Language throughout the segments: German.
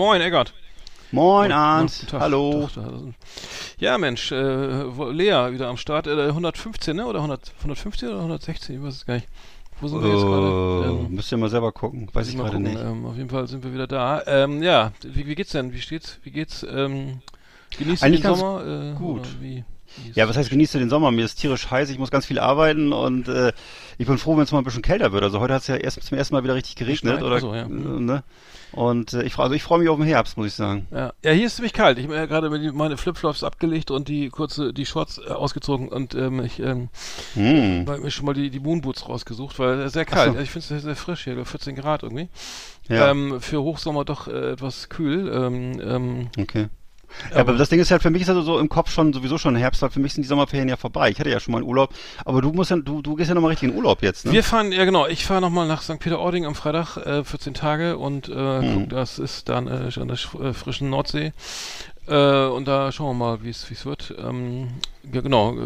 Moin, Eggert. Moin, Arndt. Hallo. Tag, Tag. Ja, Mensch, äh, Lea wieder am Start. Äh, 115, ne? Oder 100, 150 oder 116? Ich weiß es gar nicht. Wo sind wir jetzt gerade? Äh, Ähm, müsst ihr mal selber gucken. Weiß ich gerade gucken. nicht. Ähm, auf jeden Fall sind wir wieder da. Ähm, ja, wie, wie geht's denn? Wie steht's? Wie geht's? Ähm, genießt Eigentlich du den Sommer? Äh, gut. Wie, Ja, was heißt genießt du den Sommer? Mir ist tierisch heiß, ich muss ganz viel arbeiten und äh, ich bin froh, wenn es mal ein bisschen kälter wird. Also heute hat es ja erst zum ersten Mal wieder richtig geregnet, oder? so, ja. äh, Mhm. ne? Und äh, ich, also ich freue mich auf den Herbst, muss ich sagen. Ja. ja, hier ist ziemlich kalt. Ich habe ja gerade meine Flipflops abgelegt und die kurze, die Shorts äh, ausgezogen und ähm, ich ähm, Hm. habe mir schon mal die, die Moonboots rausgesucht, weil es sehr kalt. so. Ich finde es sehr, sehr frisch hier, 14 Grad irgendwie. Ja, Ähm, für Hochsommer doch äh, etwas kühl. Ähm, ähm, okay. Ja, aber das Ding ist halt, für mich ist also so im Kopf schon sowieso schon Herbst, weil für mich sind die Sommerferien ja vorbei. Ich hatte ja schon mal einen Urlaub, aber du musst ja, du, du gehst ja nochmal richtig in Urlaub jetzt, ne? Wir fahren, ja genau, ich fahre nochmal nach St. Peter-Ording am Freitag, äh, 14 Tage und äh, guck, das ist dann äh, an der äh, frischen Nordsee. Äh, und da schauen wir mal, wie es wie es wird. Ähm, ja, genau, äh,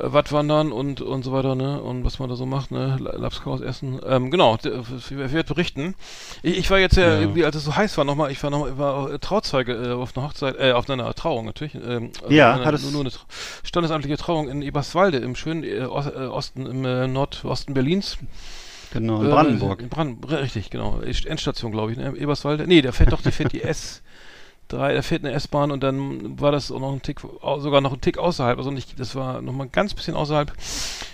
äh, Wattwandern und und so weiter, ne? Und was man da so macht, ne? La- Lapskaus essen. Ähm, genau, d- ich werde berichten. Ich, ich war jetzt ja, Ja. irgendwie, als es so heiß war, nochmal, ich war nochmal, war äh, Trauzeuge äh, auf einer Hochzeit, äh, auf einer Trauung natürlich. Ähm, also Ja, eine, hattest- nur, nur eine Tra- standesamtliche Trauung in Eberswalde im schönen äh, Os- äh, Osten, im äh, Nordosten Berlins. Genau, in Äh, Brandenburg. In Brand, richtig, genau. Endstation, glaube ich, ne? Eberswalde. Nee, der fährt doch, die fährt die S3, da fährt eine S-Bahn und dann war das auch noch ein Tick, sogar noch ein Tick außerhalb, also nicht, das war noch mal ein ganz bisschen außerhalb,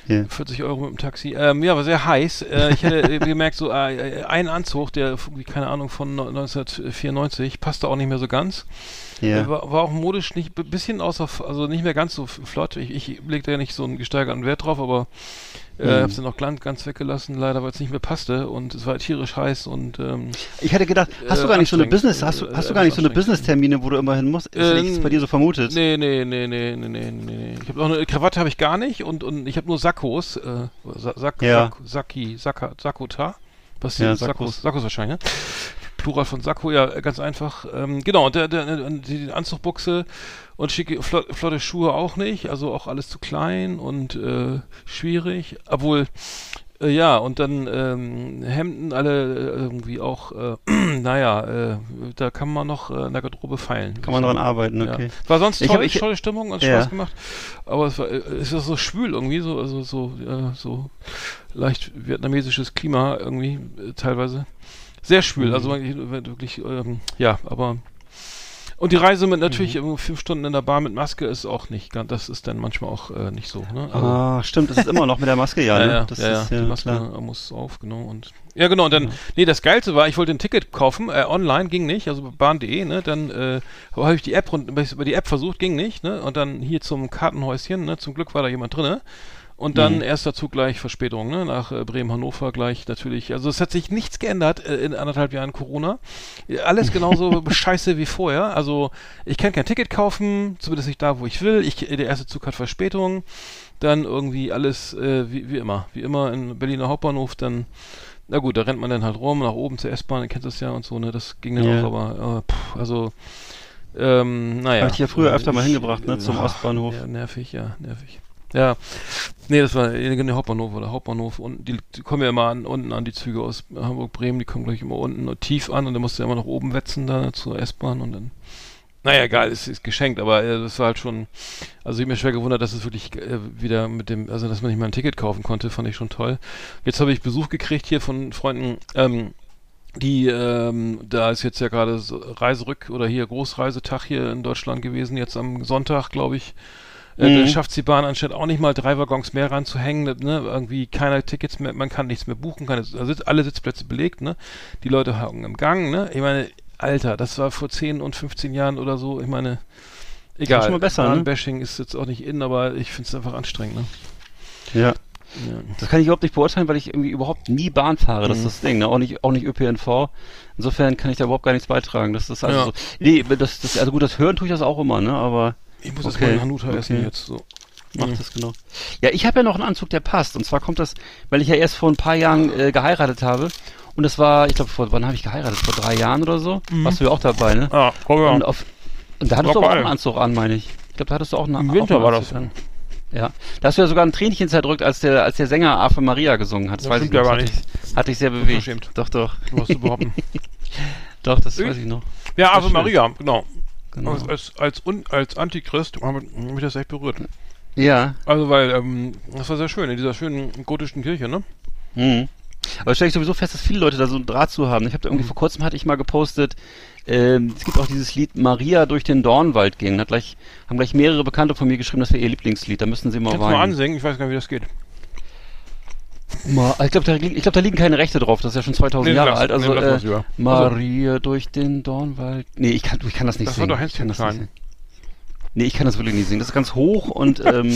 Ja. 40 Euro mit dem Taxi. Ähm, ja, war sehr heiß. Äh, ich hätte gemerkt, so äh, ein Anzug, der, keine Ahnung, von 1994, passte auch nicht mehr so ganz. Ja. Äh, War, war auch modisch nicht, bisschen außer, also nicht mehr ganz so flott. Ich, ich leg da ja nicht so einen gesteigerten Wert drauf, aber äh, Mhm. hab's dann auch ganz, ganz weggelassen, leider, weil es nicht mehr passte und es war tierisch heiß und ähm, Ich hätte gedacht, hast Äh, du gar nicht so eine Business, hast du, äh, hast du gar nicht so eine. Business-Termine, wo du immer hin musst? Ich Ähm, es bei dir so vermutet? nee, nee, nee, nee, nee, nee, nee. Ich habe auch eine Krawatte habe ich gar nicht und und ich habe nur Sakkos, äh, Sa Sack, Ja. Sack, Saki, Sakka, Sakkota. Was Ja. Sakkos, Sakkos wahrscheinlich, ne? Plural von Sakko, ja, ganz einfach. Ähm, genau, und der, der, die Anzugbuchse und schicke, flott, flotte Schuhe auch nicht, also auch alles zu klein und äh, schwierig, obwohl äh, ja, und dann ähm, Hemden alle äh, irgendwie auch, äh, naja, äh, da kann man noch äh, in der Garderobe feilen. Kann man dran arbeiten, Ja. okay. War sonst Ich toll, hab- ich- tolle Stimmung und Ja. Spaß gemacht. Aber es war, es ist so schwül irgendwie, so, also so, so leicht vietnamesisches Klima irgendwie äh, teilweise. Sehr schwül, Mhm. also eigentlich wirklich, ähm, ja, aber und die Reise mit natürlich Mhm. fünf Stunden in der Bar mit Maske ist auch nicht ganz, das ist dann manchmal auch äh, nicht so, ne? Also, Ah, stimmt, das ist immer noch mit der Maske, ja, ja, ne? ja, das ja, ist ja, ja, die Maske klar. muss auf, genau. Und ja, genau. Und dann, nee, das Geilste war, ich wollte ein Ticket kaufen, äh, online ging nicht, also bahn.de, ne? Dann äh, habe ich die App rund, über die App versucht, ging nicht, ne? Und dann hier zum Kartenhäuschen, ne? Zum Glück war da jemand drinne. Und dann Mhm. erster Zug gleich Verspätung, ne? Nach äh, Bremen, Hannover gleich natürlich. Also es hat sich nichts geändert äh, in anderthalb Jahren Corona. Alles genauso scheiße wie vorher. Also ich kann kein Ticket kaufen, zumindest nicht da, wo ich will. Ich, der erste Zug hat Verspätung. Dann irgendwie alles äh, wie, wie immer. Wie immer in Berliner Hauptbahnhof, dann, na gut, da rennt man dann halt rum, nach oben zur S-Bahn, ihr kennt das ja und so, ne? Das ging dann Ja. auch, aber äh, pff, also ähm, naja. Hab ich ja früher öfter mal hingebracht, ne, zum ach, Ostbahnhof. Ja, nervig, ja, nervig. Ja, nee, das war der Hauptbahnhof oder Hauptbahnhof und die, die kommen ja immer an, unten an die Züge aus Hamburg, Bremen, die kommen gleich immer unten und tief an und dann musst du ja immer nach oben wetzen da zur S-Bahn und dann naja, egal, es ist geschenkt, aber äh, das war halt schon, also ich hab mir schwer gewundert, dass es wirklich äh, wieder mit dem, also dass man nicht mal ein Ticket kaufen konnte, fand ich schon toll. Jetzt habe ich Besuch gekriegt hier von Freunden, ähm, die, ähm, da ist jetzt ja gerade Reiserück oder hier Großreisetag hier in Deutschland gewesen, jetzt am Sonntag, glaube ich. Äh, Mhm. Da schafft die Bahn anstatt auch nicht mal drei Waggons mehr ranzuhängen, ne? Irgendwie keine Tickets mehr, man kann nichts mehr buchen, keine, also alle Sitzplätze belegt, ne? Die Leute hocken im Gang, ne? Ich meine, Alter, das war vor 10 und 15 Jahren oder so, ich meine, egal. schon mal besser, ne? Bahnbashing ist jetzt auch nicht in, aber ich finde es einfach anstrengend, ne? Ja. Ja. Das kann ich überhaupt nicht beurteilen, weil ich irgendwie überhaupt nie Bahn fahre. Das ist Mhm. das Ding, ne? Auch nicht, auch nicht ÖPNV. Insofern kann ich da überhaupt gar nichts beitragen. Das ist also Ja. so. Nee, das, das, also gut, das Hören tue ich das auch immer, ne? Aber Ich muss jetzt Okay, mal einen Hanuta essen okay. jetzt so. macht Mhm. das genau. Ja, ich habe ja noch einen Anzug, der passt. Und zwar kommt das, weil ich ja erst vor ein paar Jahren äh, geheiratet habe. Und das war, ich glaube, vor wann habe ich geheiratet? Vor drei Jahren oder so? Mhm. Warst du ja auch dabei, ne? Ah, komm Und, auf, und da hattest du auch einen Anzug an, meine ich. Ich glaube, da hattest du auch einen Im auch Winter einen war Anzug das. An. Ja. Da hast du ja sogar ein Tränchen zerdrückt, als der, als der Sänger Ave Maria gesungen hat. Das, Das weiß ich stimmt ja gar Hatte nicht. ich, hatte ich sehr bewegt. Doch, doch. Du hast überhaupt Doch, Doch, das Ich? weiß ich noch. Ja, Ave Maria, genau. Genau. Als, als, als, Un- als Antichrist hat mich das echt berührt. Ja. Also, weil, ähm, das war sehr schön, in dieser schönen gotischen Kirche, ne? Mhm. Aber stelle ich sowieso fest, dass viele Leute da so einen Draht zu haben. Ich habe da Mhm. irgendwie vor kurzem hatte ich mal gepostet, ähm, es gibt auch dieses Lied Maria durch den Dornwald ging. Hat gleich, haben gleich mehrere Bekannte von mir geschrieben, das wäre ihr Lieblingslied. Da müssen sie mal Kannst du mal weinen. ansingen? Ich weiß gar nicht, wie das geht. Ma ich glaube, da, glaub, da liegen keine Rechte drauf. Das ist ja schon 2000 Nee, Jahre lass- alt. Also nee, äh, lieber. Maria durch den Dornwald. Nee, ich kann, ich kann das nicht Das war singen. doch ich kann Hänschen das singen. Nee, ich kann das wirklich nicht singen. Das ist ganz hoch und ähm,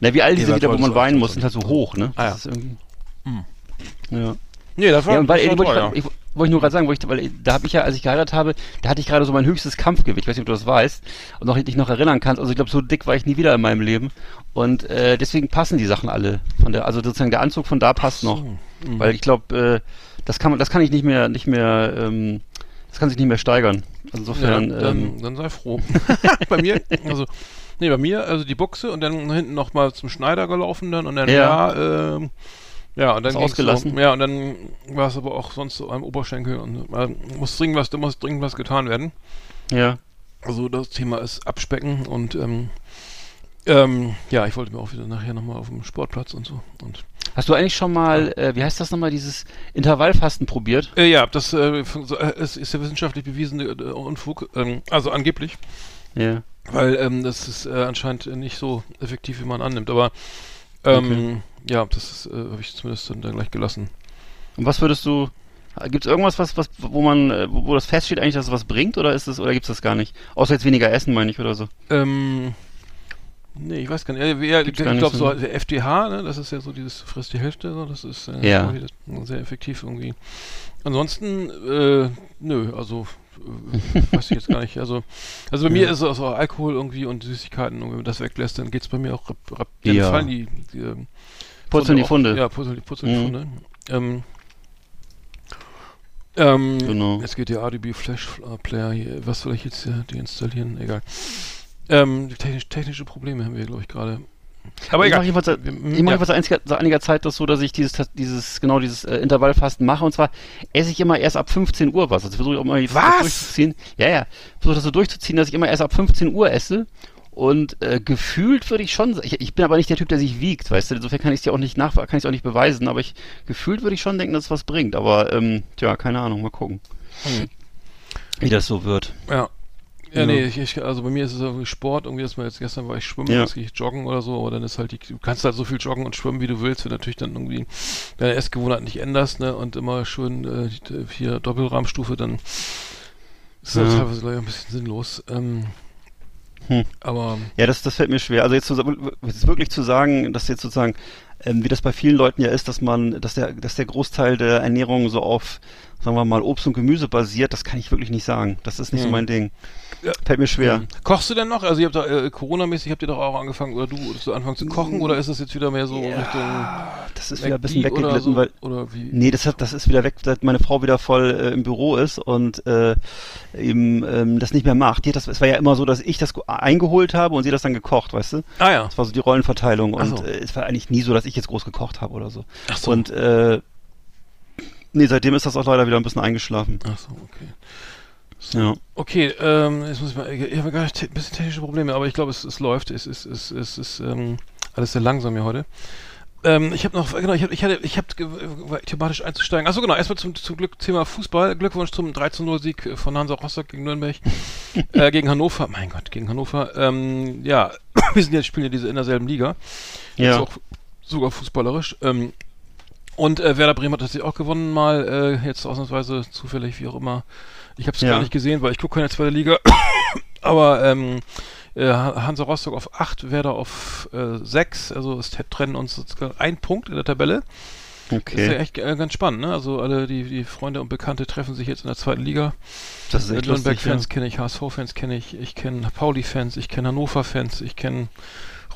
na, wie all diese Nee, Lieder, wo man das war- weinen das muss, war sind halt so hoch, ne? Ah, ja. Das ist irgendwie. Hm. Ja. Nee, das war, Ja, weil, das war toll, ich, ja. ich, wollte ich nur gerade sagen, ich, weil da habe ich ja, als ich geheiratet habe, da hatte ich gerade so mein höchstes Kampfgewicht, ich weiß nicht, ob du das weißt, und noch dich noch erinnern kannst. Also ich glaube, so dick war ich nie wieder in meinem Leben. Und äh, deswegen passen die Sachen alle von der, also sozusagen der Anzug von da passt noch. Mhm. Weil ich glaube, äh, das kann man, das kann ich nicht mehr, nicht mehr, ähm, das kann sich nicht mehr steigern. Also insofern, ja, ähm, dann, dann sei froh. bei mir, also, nee, bei mir, also die Buchse und dann hinten noch mal zum Schneider gelaufen dann und dann, Ja. ja, ähm, ja, und dann Ist ausgelassen? So, ja, und dann war es aber auch sonst so am Oberschenkel und äh, muss dringend was, da muss dringend was getan werden. ja. Also das Thema ist Abspecken und ähm, ähm, ja, ich wollte mir auch wieder nachher nochmal auf dem Sportplatz und so. Und Hast du eigentlich schon mal, äh, wie heißt das nochmal, dieses Intervallfasten probiert? äh, ja, das äh, so, äh, ist ja wissenschaftlich bewiesene äh, Unfug, ähm, also angeblich. Ja. Weil ähm, das ist äh, anscheinend nicht so effektiv, wie man annimmt. Aber ähm, ja, das äh, habe ich zumindest dann, gleich gelassen. Und was würdest du, gibt es irgendwas, was, was, wo man, äh, wo, wo das feststeht eigentlich, dass es was bringt, oder ist es, oder gibt es das gar nicht? Außer jetzt weniger essen, meine ich, oder so. Ähm, nee, ich weiß gar nicht. Ja, ja, ich glaube so, der FDH, ne, das ist ja so dieses frisst die Hälfte, so, das ist äh, Ja. sehr effektiv irgendwie. Ansonsten, äh, nö, also weiß ich jetzt gar nicht. Also, also bei mir Ja. ist es auch so Alkohol irgendwie und Süßigkeiten, und wenn man das weglässt, dann geht's bei mir auch rap, rap, dann Ja. fallen die, die ähm, Purzeln die auch- Funde. Ja, purzeln die, purzeln die Mhm. Funde. Ähm, ähm, Genau. Jetzt geht der ADB Flash äh, Player hier. Was soll ich jetzt hier deinstallieren? Egal. Ähm, technisch, technische Probleme haben wir, glaube ich, gerade. Aber ich egal. mache jedenfalls, seit- Wir- ich mache ja. jedenfalls seit einiger, Zeit das so, dass ich dieses, dieses, genau dieses äh, Intervallfasten mache. Und zwar esse ich immer erst ab 15 Uhr was. Also versuche ich auch mal das Was? durchzuziehen. Ja, ja. Versuche das so durchzuziehen, dass ich immer erst ab 15 Uhr esse. Und äh, gefühlt würde ich schon, ich, ich bin aber nicht der Typ, der sich wiegt, weißt du, insofern kann ich es dir auch nicht nach, kann ich auch nicht beweisen, aber ich gefühlt würde ich schon denken, dass es was bringt. Aber ähm, tja, keine Ahnung, mal gucken, Hm. wie das so wird. Ja. Ja, Ja. nee, ich, ich, also bei mir ist es irgendwie Sport, irgendwie, dass man jetzt gestern war ich schwimmen, Ja. jetzt gehe ich joggen oder so, aber dann ist halt die, du kannst halt so viel joggen und schwimmen, wie du willst, wenn du natürlich dann irgendwie deine Essgewohnheit nicht änderst, ne, und immer schön äh, die- hier Doppelrahmstufe, dann ist das Ja. teilweise gleich ein bisschen sinnlos. Ähm, Hm. aber Ja, das, das fällt mir schwer. Also jetzt, zu, jetzt wirklich zu sagen, dass jetzt sozusagen, ähm, wie das bei vielen Leuten ja ist, dass man, dass der, dass der Großteil der Ernährung so auf, sagen wir mal, Obst und Gemüse basiert, das kann ich wirklich nicht sagen. Das ist nicht so Hm. mein Ding. Ja. Fällt mir schwer. Mhm. Kochst du denn noch? Also ihr habt da, äh, Corona-mäßig habt ihr doch auch angefangen, oder du, dass du anfangen zu kochen, oder ist das jetzt wieder mehr so Ja, Richtung Das ist wieder ein bisschen weggeglitten, so, weil, oder wie? Nee, das, hat, das ist wieder weg, seit meine Frau wieder voll äh, im Büro ist und äh, eben ähm, das nicht mehr macht. Die hat das, es war ja immer so, dass ich das eingeholt habe und sie das dann gekocht, weißt du? Ah ja. Das war so die Rollenverteilung Ach und so. äh, es war eigentlich nie so, dass ich jetzt groß gekocht habe oder so. Ach so. Und äh, nee, seitdem ist das auch leider wieder ein bisschen eingeschlafen. Ach so, okay. Ja. Okay, ähm, jetzt muss ich mal, ich habe gar nicht ein bisschen technische Probleme, aber ich glaube, es, es läuft. Es ist, es, es ist ähm, alles sehr langsam hier heute. Ähm, ich habe noch, genau, ich habe, ich hatte, ich habe thematisch einzusteigen. Achso, genau, erstmal zum, zum Glück Thema Fußball. Glückwunsch zum 13-0-Sieg von Hansa Rostock gegen Nürnberg, äh, gegen Hannover. Mein Gott, gegen Hannover. Ähm, ja, wir sind jetzt spielen ja diese in derselben Liga. Ja. auch sogar fußballerisch. Ähm, und äh, Werder Bremen hat tatsächlich auch gewonnen, mal äh, jetzt ausnahmsweise zufällig, wie auch immer. Ich habe es Ja. gar nicht gesehen, weil ich gucke keine zweite Liga. Aber ähm, äh, Hansa Rostock auf 8, Werder auf äh, 6. Also es trennen uns sozusagen ein Punkt in der Tabelle. Das ist ja Okay. echt äh, ganz spannend, ne? Also alle die, die Freunde und Bekannte treffen sich jetzt in der zweiten Liga. Das ist echt lustig. Ja. Nürnberg-Fans kenne ich, HSV-Fans kenne ich, ich kenne Pauli-Fans, ich kenne Hannover-Fans, ich kenne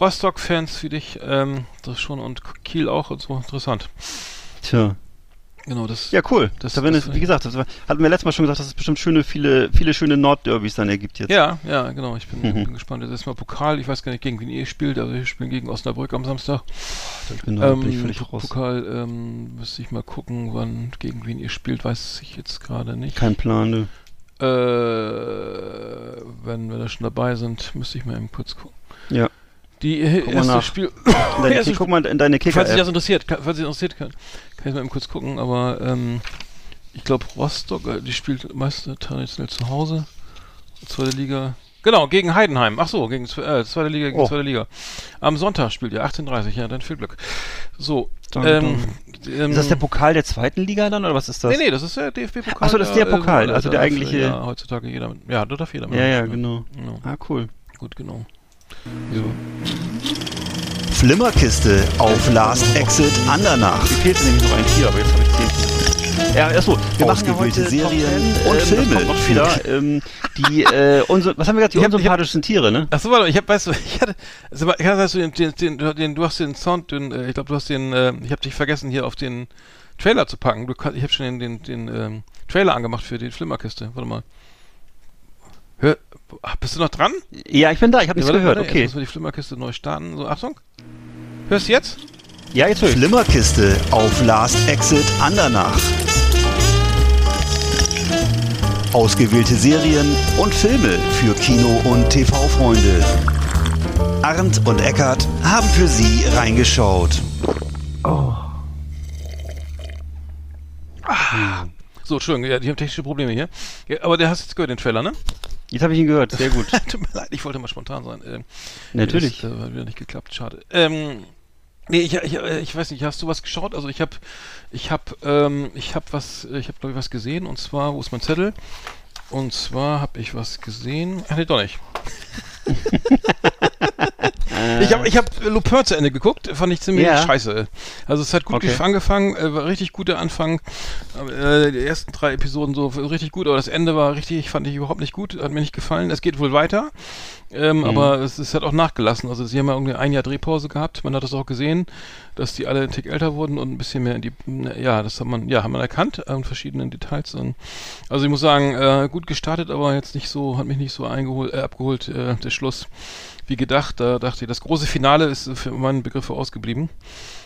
Rostock-Fans wie dich, ähm, das schon und Kiel auch und so, interessant. Tja. Genau, das. Ja, cool. Das- da werden das- wie gesagt, das war, hatten wir letztes Mal schon gesagt, dass es bestimmt schöne, viele, viele schöne Nordderbys dann ergibt jetzt. Ja, ja, genau. Ich bin, Mhm. bin gespannt. Jetzt ist mal Pokal. Ich weiß gar nicht, gegen wen ihr spielt. Also wir spielen gegen Osnabrück am Samstag. Ich bin, da bin ich Ähm, völlig raus. Pokal ähm, müsste ich mal gucken, wann gegen wen ihr spielt, weiß ich jetzt gerade nicht. Kein Plan, ne? Äh, wenn wir da schon dabei sind, müsste ich mal eben kurz gucken. Ja. Die äh, Guck erste. Spiel. In deine, erste guck mal in deine Falls sich Kicker-App. das interessiert, kann, falls sich das interessiert, kann, kann ich mal eben kurz gucken, aber ähm, ich glaube Rostock, äh, die spielt meist traditionell zu Hause. Zweite Liga. Genau, gegen Heidenheim. Ach so, gegen äh, zweite Liga gegen Oh. zweite Liga. Am Sonntag spielt ihr 18:30, ja, dann viel Glück. So, ähm, ähm, Ist das der Pokal der zweiten Liga dann, oder was ist das? Nee, nee, das ist der DFB-Pokal. Ach so, das ist der Pokal, äh, also der darf, eigentliche- Ja, heutzutage jeder. mit- Ja, da darf jeder. Ja, ja, mitmachen, genau. genau. Ah, cool. Gut, genau. So. Flimmerkiste auf Last Exit Andernach. Mir fehlt nämlich noch ein Tier, aber jetzt habe ich zehn. Ja, achso, wir machen ja Ausgewählte heute Serien Top 10, und ähm, Filme kommt noch wieder. Ähm, die, äh, unser, was haben wir gesagt? Die Ich hab- unsympathischen Tiere, ne? Ach so, warte, ich hab, weißt du, ich hatte, also, ich hatte, hast du den, den, den, den, du hast den Sound, den, äh, ich glaube, du hast den, äh, ich habe dich vergessen, hier auf den Trailer zu packen. Du, ich habe schon den, den, den ähm, Trailer angemacht für die Flimmerkiste. Warte mal. Hör, ach, bist du noch dran? Ja, ich bin da, ich habe Ja, nichts gehört, warte, okay. Jetzt müssen wir die Flimmerkiste neu starten. So, Achtung. Hörst du jetzt? Ja, jetzt höre ich. Flimmerkiste auf Last Exit Andernach. Ausgewählte Serien und Filme für Kino- und TV-Freunde. Arndt und Eckart haben für Sie reingeschaut. So, Entschuldigung, ja, die haben technische Probleme hier. Ja, aber der hast jetzt gehört, den Trailer, ne? Jetzt habe ich ihn gehört, sehr gut. Tut mir leid, ich wollte mal spontan sein. Ähm, Natürlich. Das, äh, hat wieder nicht geklappt, schade. Ähm, nee, ich, ich, äh, ich weiß nicht, hast du was geschaut? Also ich habe, ich habe, ähm, ich habe was, ich habe glaube ich was gesehen und zwar, wo ist mein Zettel? Und zwar habe ich was gesehen. Ach nee, doch nicht. Ich habe ich hab Lupin zu Ende geguckt, fand ich ziemlich Ja. scheiße. Also es hat gut Okay. gef- angefangen, äh, war richtig guter Anfang. Äh, die ersten drei Episoden so richtig gut, aber das Ende war richtig, fand ich überhaupt nicht gut, hat mir nicht gefallen. Es geht wohl weiter, ähm, Mhm. aber es, es hat auch nachgelassen. Also sie haben ja irgendwie ein Jahr Drehpause gehabt. Man hat das auch gesehen, dass die alle ein Tick älter wurden und ein bisschen mehr in die, ja, das hat man, ja, hat man erkannt an verschiedenen Details. Und, also ich muss sagen, äh, gut gestartet, aber jetzt nicht so, hat mich nicht so eingeholt, äh, abgeholt, äh, der Schluss wie gedacht. Da dachte ich, das große Finale ist für meinen Begriffe ausgeblieben.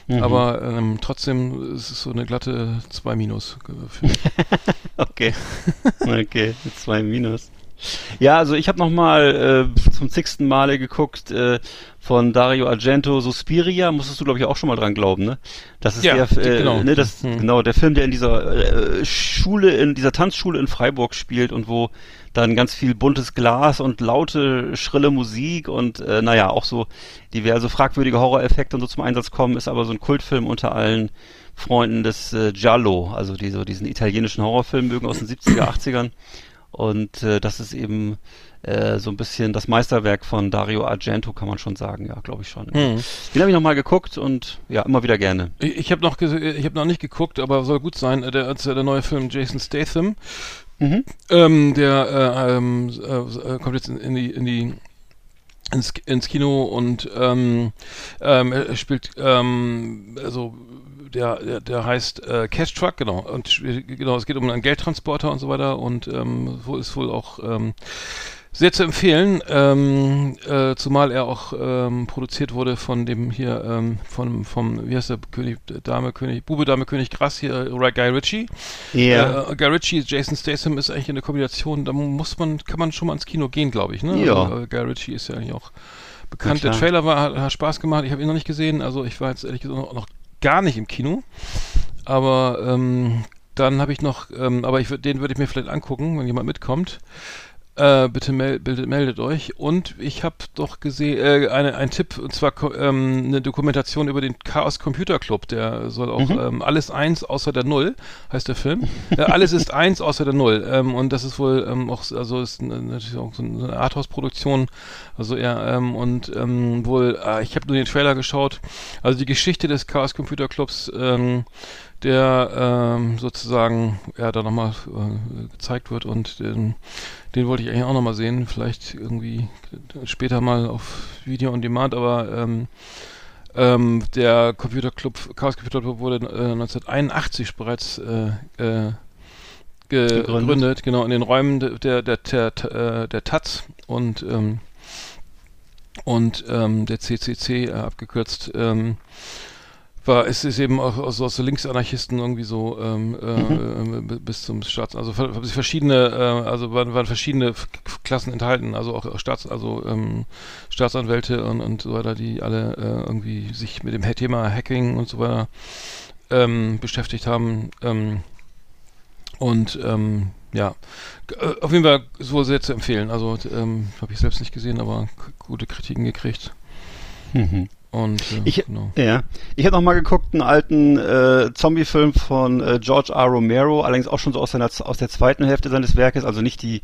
Mhm. Aber ähm, trotzdem ist es so eine glatte 2 Minus. für mich. Okay. Okay, zwei Minus. Ja, also ich habe nochmal äh, zum zigsten Male geguckt äh, von Dario Argento Suspiria, musstest du glaube ich auch schon mal dran glauben, ne? Das ist Ja, der, äh, genau. ne, das, Hm. genau, der Film, der in dieser äh, Schule, in dieser Tanzschule in Freiburg spielt und wo dann ganz viel buntes Glas und laute, schrille Musik und äh, naja, auch so diverse fragwürdige Horroreffekte und so zum Einsatz kommen, ist aber so ein Kultfilm unter allen Freunden des äh, Giallo, also die so diesen italienischen Horrorfilm mögen aus den 70er, 80ern. Und äh, das ist eben äh, so ein bisschen das Meisterwerk von Dario Argento, kann man schon sagen, ja, glaube ich schon. Hm. Den habe ich nochmal geguckt und ja, immer wieder gerne. Ich, ich habe noch, ich habe noch nicht geguckt, aber soll gut sein. äh, Der, äh, der neue Film Jason Statham, Mhm. ähm, der äh, ähm, äh, äh, kommt jetzt in, in die in die ins, ins Kino und ähm, ähm, er spielt ähm, also der, der, der heißt äh, Cash Truck, genau. Und sp- genau, es geht um einen Geldtransporter und so weiter und ähm, wo ist wohl auch ähm, sehr zu empfehlen, ähm, äh, zumal er auch ähm, produziert wurde von dem hier, ähm, von, vom, wie heißt der König, Dame, König, Bube, Dame, König Grass hier, Guy Ritchie. Ja. Äh, Guy Ritchie, Jason Statham ist eigentlich eine Kombination, da muss man, kann man schon mal ins Kino gehen, glaube ich, ne? Ja. Also, äh, Guy Ritchie ist ja eigentlich auch bekannt. Der. Trailer war, hat, hat Spaß gemacht, ich habe ihn noch nicht gesehen, also ich war jetzt ehrlich gesagt noch, noch gar nicht im Kino. Aber ähm, dann habe ich noch, ähm, aber ich den würde ich mir vielleicht angucken, wenn jemand mitkommt. Äh, bitte mel bildet, meldet euch. Und ich habe doch gesehen, äh, eine, ein Tipp, und zwar ähm, eine Dokumentation über den Chaos Computer Club. Der soll auch Mhm. ähm, alles eins außer der Null, heißt der Film. äh, alles ist eins außer der Null. Ähm, und das ist wohl ähm, auch, also ist eine, natürlich auch so eine Arthouse-Produktion. Also eher, ähm, und ähm, wohl, äh, ich habe nur den Trailer geschaut. Also die Geschichte des Chaos Computer Clubs, ähm, der ähm, sozusagen ja da nochmal äh, gezeigt wird und den, den wollte ich eigentlich auch nochmal sehen, vielleicht irgendwie später mal auf Video on Demand, aber ähm, Ähm, der Computerclub, Chaos Computer Club wurde äh, 1981 bereits äh, äh, ge gegründet. gegründet. genau, in den Räumen der, der, der, der, äh, der Taz und, ähm, und ähm, der CCC äh, abgekürzt. War, es ist eben auch aus, aus so Linksanarchisten irgendwie so ähm, mhm. äh, bis zum Staats, also verschiedene, äh, also waren, waren verschiedene Klassen enthalten, also auch Staats, also ähm, Staatsanwälte und, und so weiter, die alle äh, irgendwie sich mit dem Thema Hacking und so weiter ähm, beschäftigt haben. Ähm, und ähm, ja, äh, auf jeden Fall so sehr zu empfehlen. Also ähm, habe ich selbst nicht gesehen, aber gute Kritiken gekriegt. Mhm. Und äh, ich, genau. ja, ich habe noch mal geguckt einen alten äh, Zombie-Film von äh, George R. Romero, allerdings auch schon so aus, seiner, aus der zweiten Hälfte seines Werkes. Also nicht die,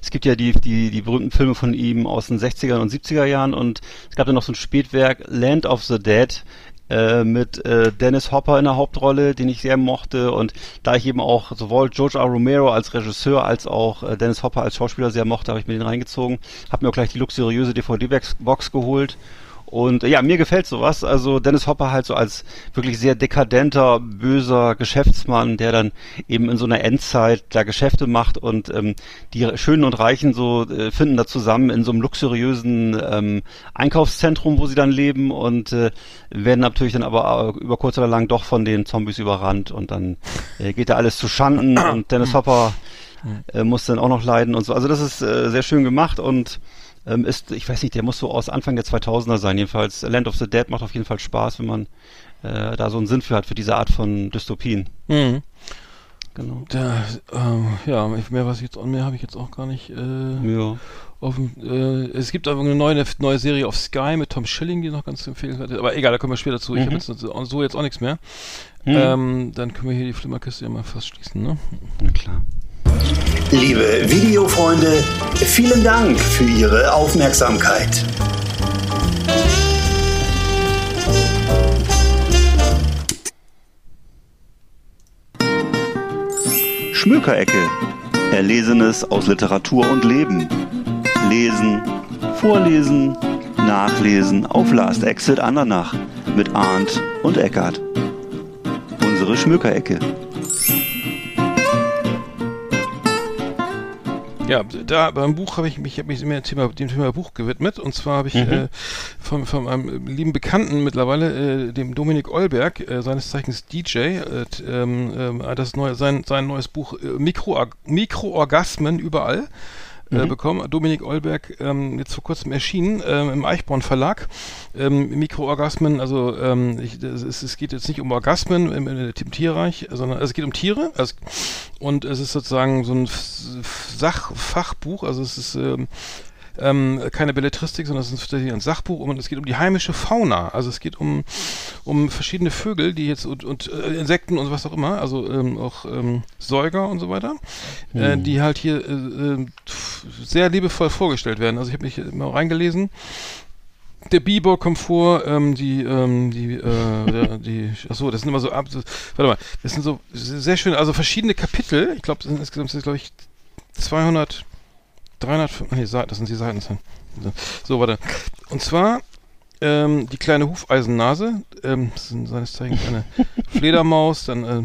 es gibt ja die die die berühmten Filme von ihm aus den 60er und 70er Jahren und es gab dann noch so ein Spätwerk Land of the Dead äh, mit äh, Dennis Hopper in der Hauptrolle, den ich sehr mochte und da ich eben auch sowohl George R. Romero als Regisseur als auch äh, Dennis Hopper als Schauspieler sehr mochte, habe ich mir den reingezogen, habe mir auch gleich die luxuriöse DVD-Box geholt und ja, mir gefällt sowas. Also Dennis Hopper halt so als wirklich sehr dekadenter, böser Geschäftsmann, der dann eben in so einer Endzeit da Geschäfte macht und ähm, die Schönen und Reichen so äh, finden da zusammen in so einem luxuriösen ähm, Einkaufszentrum, wo sie dann leben und äh, werden natürlich dann aber äh, über kurz oder lang doch von den Zombies überrannt und dann äh, geht da alles zu Schanden und Dennis Hopper äh, muss dann auch noch leiden und so. Also das ist äh, sehr schön gemacht und ähm, ist, ich weiß nicht, der muss so aus Anfang der 2000er sein. Jedenfalls Land of the Dead macht auf jeden Fall Spaß, wenn man äh, da so einen Sinn für hat, für diese Art von Dystopien. Mhm. Genau. Da, ähm, ja, mehr was jetzt mehr habe ich jetzt auch gar nicht. Äh, ja. Auf, äh, es gibt aber eine neue, neue Serie auf Sky mit Tom Schilling, die noch ganz empfehlenswert ist. Aber egal, da kommen wir später zu. Mhm. Ich habe jetzt so jetzt auch nichts mehr. Mhm. Ähm, dann können wir hier die Flimmerkiste ja mal fast schließen, ne? Na klar. Liebe Videofreunde, vielen Dank für Ihre Aufmerksamkeit. Schmökerecke. Erlesenes aus Literatur und Leben. Lesen, vorlesen, nachlesen auf Last Exit Andernach mit Arndt und Eckart. Unsere Schmökerecke. Ja, da beim Buch habe ich mich, hab mich immer dem Thema, dem Thema Buch gewidmet. Und zwar habe ich mhm. äh, von, von einem lieben Bekannten mittlerweile, äh, dem Dominik Olberg, äh, seines Zeichens DJ, äh, ähm, äh, das neue, sein, sein neues Buch äh, Mikro, Mikroorgasmen überall äh, mhm. bekommen. Dominik Olberg, ähm, jetzt vor kurzem erschienen ähm, im Eichborn Verlag. Ähm, Mikroorgasmen, also ähm, ich, es, es, geht jetzt nicht um Orgasmen im, im, im Tierreich, sondern also es geht um Tiere. Also, und es ist sozusagen so ein Sachfachbuch, also es ist ähm, ähm, keine Belletristik, sondern es ist tatsächlich ein Sachbuch und es geht um die heimische Fauna. Also es geht um, um verschiedene Vögel, die jetzt und, und äh, Insekten und was auch immer, also ähm, auch ähm, Säuger und so weiter, äh, hm. äh, die halt hier äh, äh, sehr liebevoll vorgestellt werden. Also ich habe mich mal reingelesen der Biber kommt vor, ähm, die, ähm, die, äh, die, achso, das sind immer so, ab, warte mal, das sind so sehr schöne, also verschiedene Kapitel, ich glaube, insgesamt sind es, glaube ich, 200, 300, nee, das sind die Seiten. So, warte. Und zwar ähm, die kleine Hufeisennase, ähm, das sind seines Zeichens eine Fledermaus, dann, äh,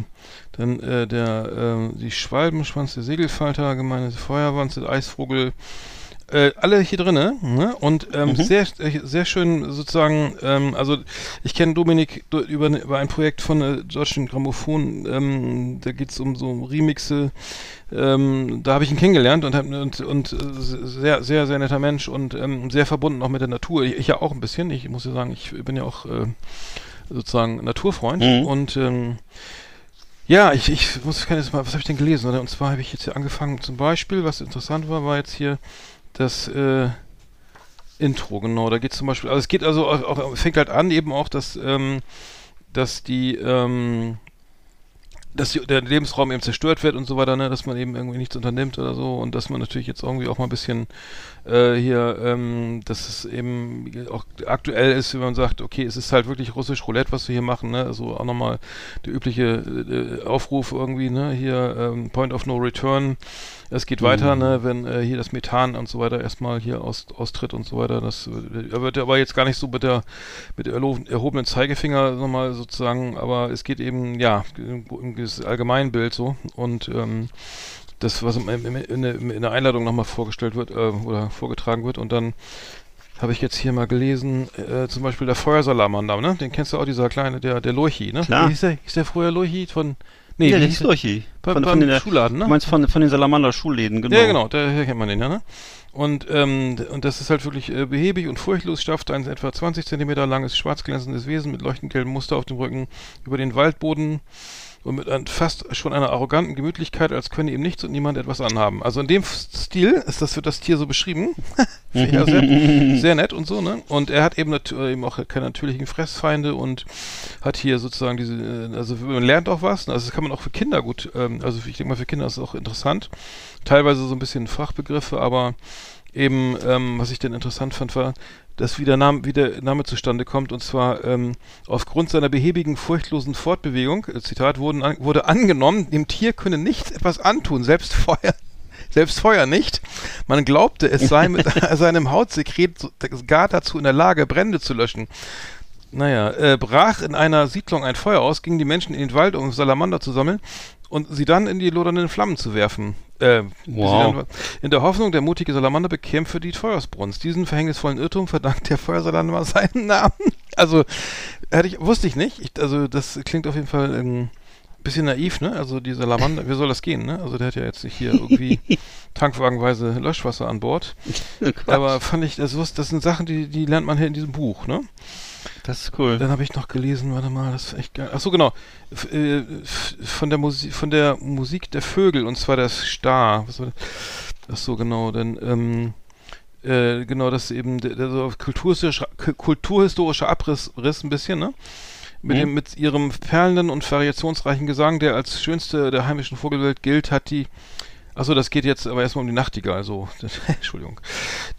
dann äh, der, äh, die Schwalbenschwanz, der Segelfalter, gemeine Feuerwanze, der Eisvogel, äh, alle hier drinne ne? und ähm, mhm. sehr sehr schön sozusagen ähm, also ich kenne Dominik über, über ein Projekt von äh, deutschen Grammophon ähm, da geht es um so Remixe ähm, da habe ich ihn kennengelernt und, und, und sehr sehr sehr netter Mensch und ähm, sehr verbunden auch mit der Natur ich, ich, ja auch ein bisschen ich muss ja sagen ich bin ja auch äh, sozusagen Naturfreund mhm. und ähm, ja, ich, ich muss, mal, was habe ich denn gelesen? Und zwar habe ich jetzt hier angefangen, zum Beispiel, was interessant war, war jetzt hier das äh, Intro, genau. Da geht zum Beispiel, also es geht also auch, auch, fängt halt an eben auch, dass, ähm, dass die, ähm, dass der Lebensraum eben zerstört wird und so weiter, ne, dass man eben irgendwie nichts unternimmt oder so und dass man natürlich jetzt irgendwie auch mal ein bisschen äh, hier, ähm, dass es eben auch aktuell ist, wenn man sagt, okay, es ist halt wirklich russisch Roulette, was wir hier machen, ne, also auch nochmal der übliche äh, Aufruf irgendwie, ne, hier ähm, Point of No Return, Es geht weiter, ne, wenn äh, hier das Methan und so weiter erstmal hier aus, austritt und so weiter. Das äh, wird aber jetzt gar nicht so mit der mit der erhobenen Zeigefinger nochmal sozusagen, aber es geht eben, ja, im, im Allgemeinbild so und ähm, das, was in, in, in der Einladung nochmal vorgestellt wird äh, oder vorgetragen wird und dann habe ich jetzt hier mal gelesen, äh, zum Beispiel der Feuersalamander, ne? Den kennst du auch, dieser kleine, der, der Lurchi, ne? Klar. Hieß der, hieß der früher Lurchi von, nee, ja, der hieß Lurchi. Von, von, von den Schuhladen, ne? Du meinst von, von den Salamander-Schulläden, genau. Ja, genau, da kennt man den ja, ne? Und, ähm, und das ist halt wirklich äh, behäbig und furchtlos, schafft ein etwa 20 Zentimeter langes, schwarz glänzendes Wesen mit leuchtend gelbem Muster auf dem Rücken über den Waldboden und mit ein, fast schon einer arroganten Gemütlichkeit, als könne ihm nichts und niemand etwas anhaben. Also in dem Stil ist das, wird das Tier so beschrieben. sehr, sehr, nett und so, ne? Und er hat eben, eben auch keine natürlichen Fressfeinde und hat hier sozusagen diese, äh, also man lernt auch was, ne? also das kann man auch für Kinder gut, ähm, also ich denke mal für Kinder ist es auch interessant. Teilweise so ein bisschen Fachbegriffe, aber eben, ähm, was ich denn interessant fand, war, dass wie der Name, wie der Name zustande kommt, und zwar ähm, aufgrund seiner behäbigen, furchtlosen Fortbewegung, äh, Zitat, wurden an, wurde angenommen, dem Tier könne nichts etwas antun, selbst Feuer, selbst Feuer nicht. Man glaubte, es sei mit seinem Hautsekret gar dazu in der Lage, Brände zu löschen. Naja, äh, brach in einer Siedlung ein Feuer aus, gingen die Menschen in den Wald, um Salamander zu sammeln und sie dann in die lodernden Flammen zu werfen. Äh, wow. in der Hoffnung, der mutige Salamander bekämpfe die Feuersbrunst. Diesen verhängnisvollen Irrtum verdankt der Feuersalamander seinen Namen. Also, hätte ich, wusste ich nicht. Ich, also, das klingt auf jeden Fall ein bisschen naiv, ne? Also, die Salamander, wie soll das gehen, ne? Also, der hat ja jetzt nicht hier irgendwie tankwagenweise Löschwasser an Bord. Aber fand ich, also, das sind Sachen, die, die lernt man hier in diesem Buch, ne? Das ist cool. Dann habe ich noch gelesen, warte mal, das ist echt geil. Ach so, genau. F äh, von der Musik, von der Musik der Vögel und zwar das Star. Was war das? Ach so, genau, denn ähm, äh, genau, das eben der, der so kulturhistorischer, kulturhistorischer Abriss Riss ein bisschen, ne? Mit, mhm. dem, mit ihrem perlenden und variationsreichen Gesang, der als schönste der heimischen Vogelwelt gilt, hat die Achso, das geht jetzt aber erstmal um die Nachtigall, so. Entschuldigung.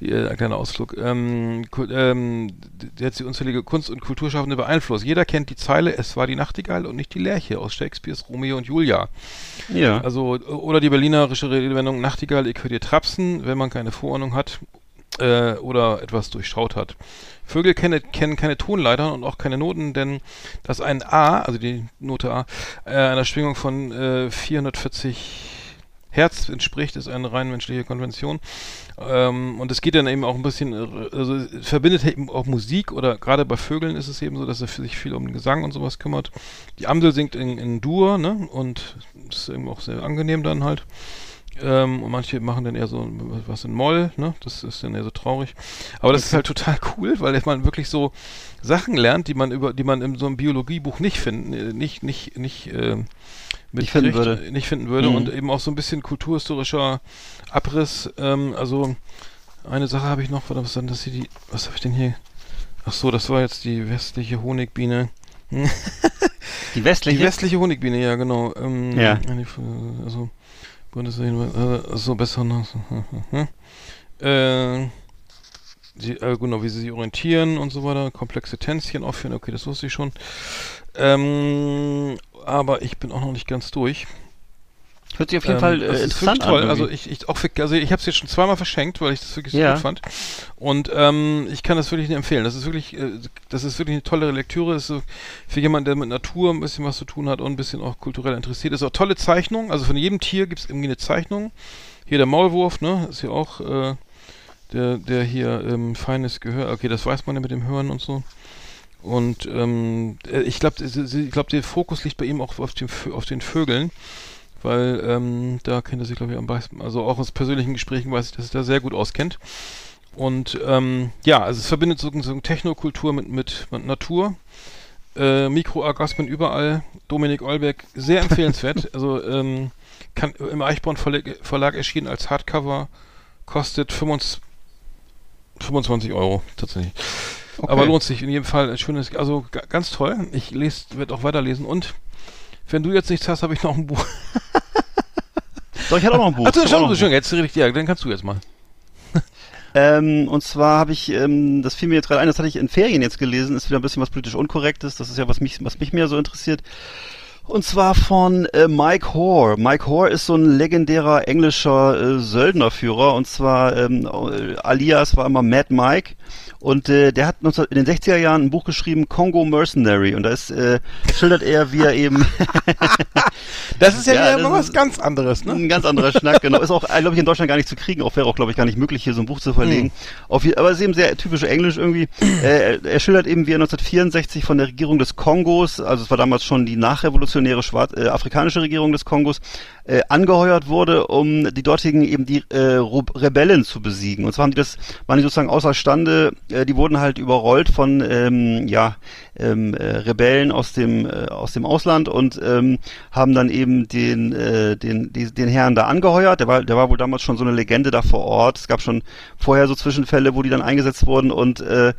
Die, äh, kleiner Ausflug. Ähm, ähm, der hat die unzählige Kunst- und Kulturschaffende beeinflusst. Jeder kennt die Zeile, es war die Nachtigall und nicht die Lerche aus Shakespeares Romeo und Julia. Ja. Also, oder die berlinerische Redewendung Nachtigall, ich höre dir trapsen, wenn man keine Vorahnung hat äh, oder etwas durchschaut hat. Vögel kennen, kennen keine Tonleitern und auch keine Noten, denn das ein A, also die Note A, äh, einer Schwingung von äh, 440 Herz entspricht, ist eine rein menschliche Konvention. Ähm, und es geht dann eben auch ein bisschen, also verbindet eben auch Musik oder gerade bei Vögeln ist es eben so, dass er sich viel um den Gesang und sowas kümmert. Die Amsel singt in, in Dur, ne? Und ist eben auch sehr angenehm dann halt. Ähm, und manche machen dann eher so was in Moll, ne? Das ist dann eher so traurig. Aber das ist halt total cool, weil man wirklich so Sachen lernt, die man über, die man in so einem Biologiebuch nicht finden, nicht, nicht, nicht, äh, nicht finden würde. Nicht finden würde mhm. und eben auch so ein bisschen kulturhistorischer Abriss. Ähm, also eine Sache habe ich noch, was dann, dass sie die, was habe ich denn hier? Ach so, das war jetzt die westliche Honigbiene. die westliche? Die westliche Honigbiene, ja genau. Ähm, ja. Also Bundeswehr, äh, so besser noch. äh, die, äh, genau, wie sie sich orientieren und so weiter, komplexe Tänzchen aufführen, okay, das wusste ich schon. Ähm, aber ich bin auch noch nicht ganz durch. Hört sich auf jeden ähm, Fall äh, interessant toll. an. Also ich, ich auch also ich habe es jetzt schon zweimal verschenkt, weil ich das wirklich so ja. gut fand. Und ähm, ich kann das wirklich nicht empfehlen. Das ist wirklich, äh, das ist wirklich eine tolle Lektüre. Das ist so für jemanden, der mit Natur ein bisschen was zu tun hat und ein bisschen auch kulturell interessiert. Das ist auch tolle Zeichnung. Also von jedem Tier gibt es irgendwie eine Zeichnung. Hier der Maulwurf, ne, ist ja auch äh, der, der hier ähm, feines Gehör. Okay, das weiß man ja mit dem Hören und so. Und ähm, äh, ich glaube, ich glaube, der Fokus liegt bei ihm auch auf, dem, auf den Vögeln, weil ähm, da kennt er sich, glaube ich, am besten. Also auch aus persönlichen Gesprächen weiß ich, dass er da sehr gut auskennt. Und ähm, ja, also es verbindet so, so eine Technokultur mit, mit, mit Natur. Äh, Mikroorgasmen überall. Dominik Olbeck, sehr empfehlenswert. also ähm, kann im Eichborn Verlag, Verlag erschienen als Hardcover, kostet 25, 25 Euro tatsächlich. Okay. Aber lohnt sich in jedem Fall. Ein schönes, also ganz toll. Ich lese, werde auch weiterlesen. Und wenn du jetzt nichts hast, habe ich noch ein Buch. Doch, ich hatte auch noch ein Buch. Achso, schon, schon, jetzt rede ich dir. Dann kannst du jetzt mal. Ähm, und zwar habe ich, ähm, das fiel mir jetzt gerade ein, das hatte ich in Ferien jetzt gelesen, ist wieder ein bisschen was politisch Unkorrektes, das ist ja, was mich, was mich mehr so interessiert. Und zwar von äh, Mike Hoare. Mike Hoare ist so ein legendärer englischer äh, Söldnerführer und zwar ähm, alias war immer Mad Mike und äh, der hat 19, in den 60er Jahren ein Buch geschrieben, Congo Mercenary. Und da ist, äh, schildert er, wie er eben. das ist ja, ja wieder was ganz anderes, ne? Ein ganz anderer Schnack, genau. Ist auch, glaube ich, in Deutschland gar nicht zu kriegen. Auch wäre auch, glaube ich, gar nicht möglich, hier so ein Buch zu verlegen. Hm. Auf, aber es ist eben sehr typisch Englisch irgendwie. äh, er schildert eben, wie er 1964 von der Regierung des Kongos, also es war damals schon die nachrevolutionäre schwarz, äh, afrikanische Regierung des Kongos, äh, angeheuert wurde, um die dortigen eben die äh, Rebellen zu besiegen. Und zwar haben die das, waren die sozusagen außerstande, äh, die wurden halt überrollt von ähm, ja, ähm, äh, Rebellen aus dem äh, aus dem Ausland und ähm, haben dann eben den äh, den die, den Herrn da angeheuert. Der war der war wohl damals schon so eine Legende da vor Ort. Es gab schon vorher so Zwischenfälle, wo die dann eingesetzt wurden und äh,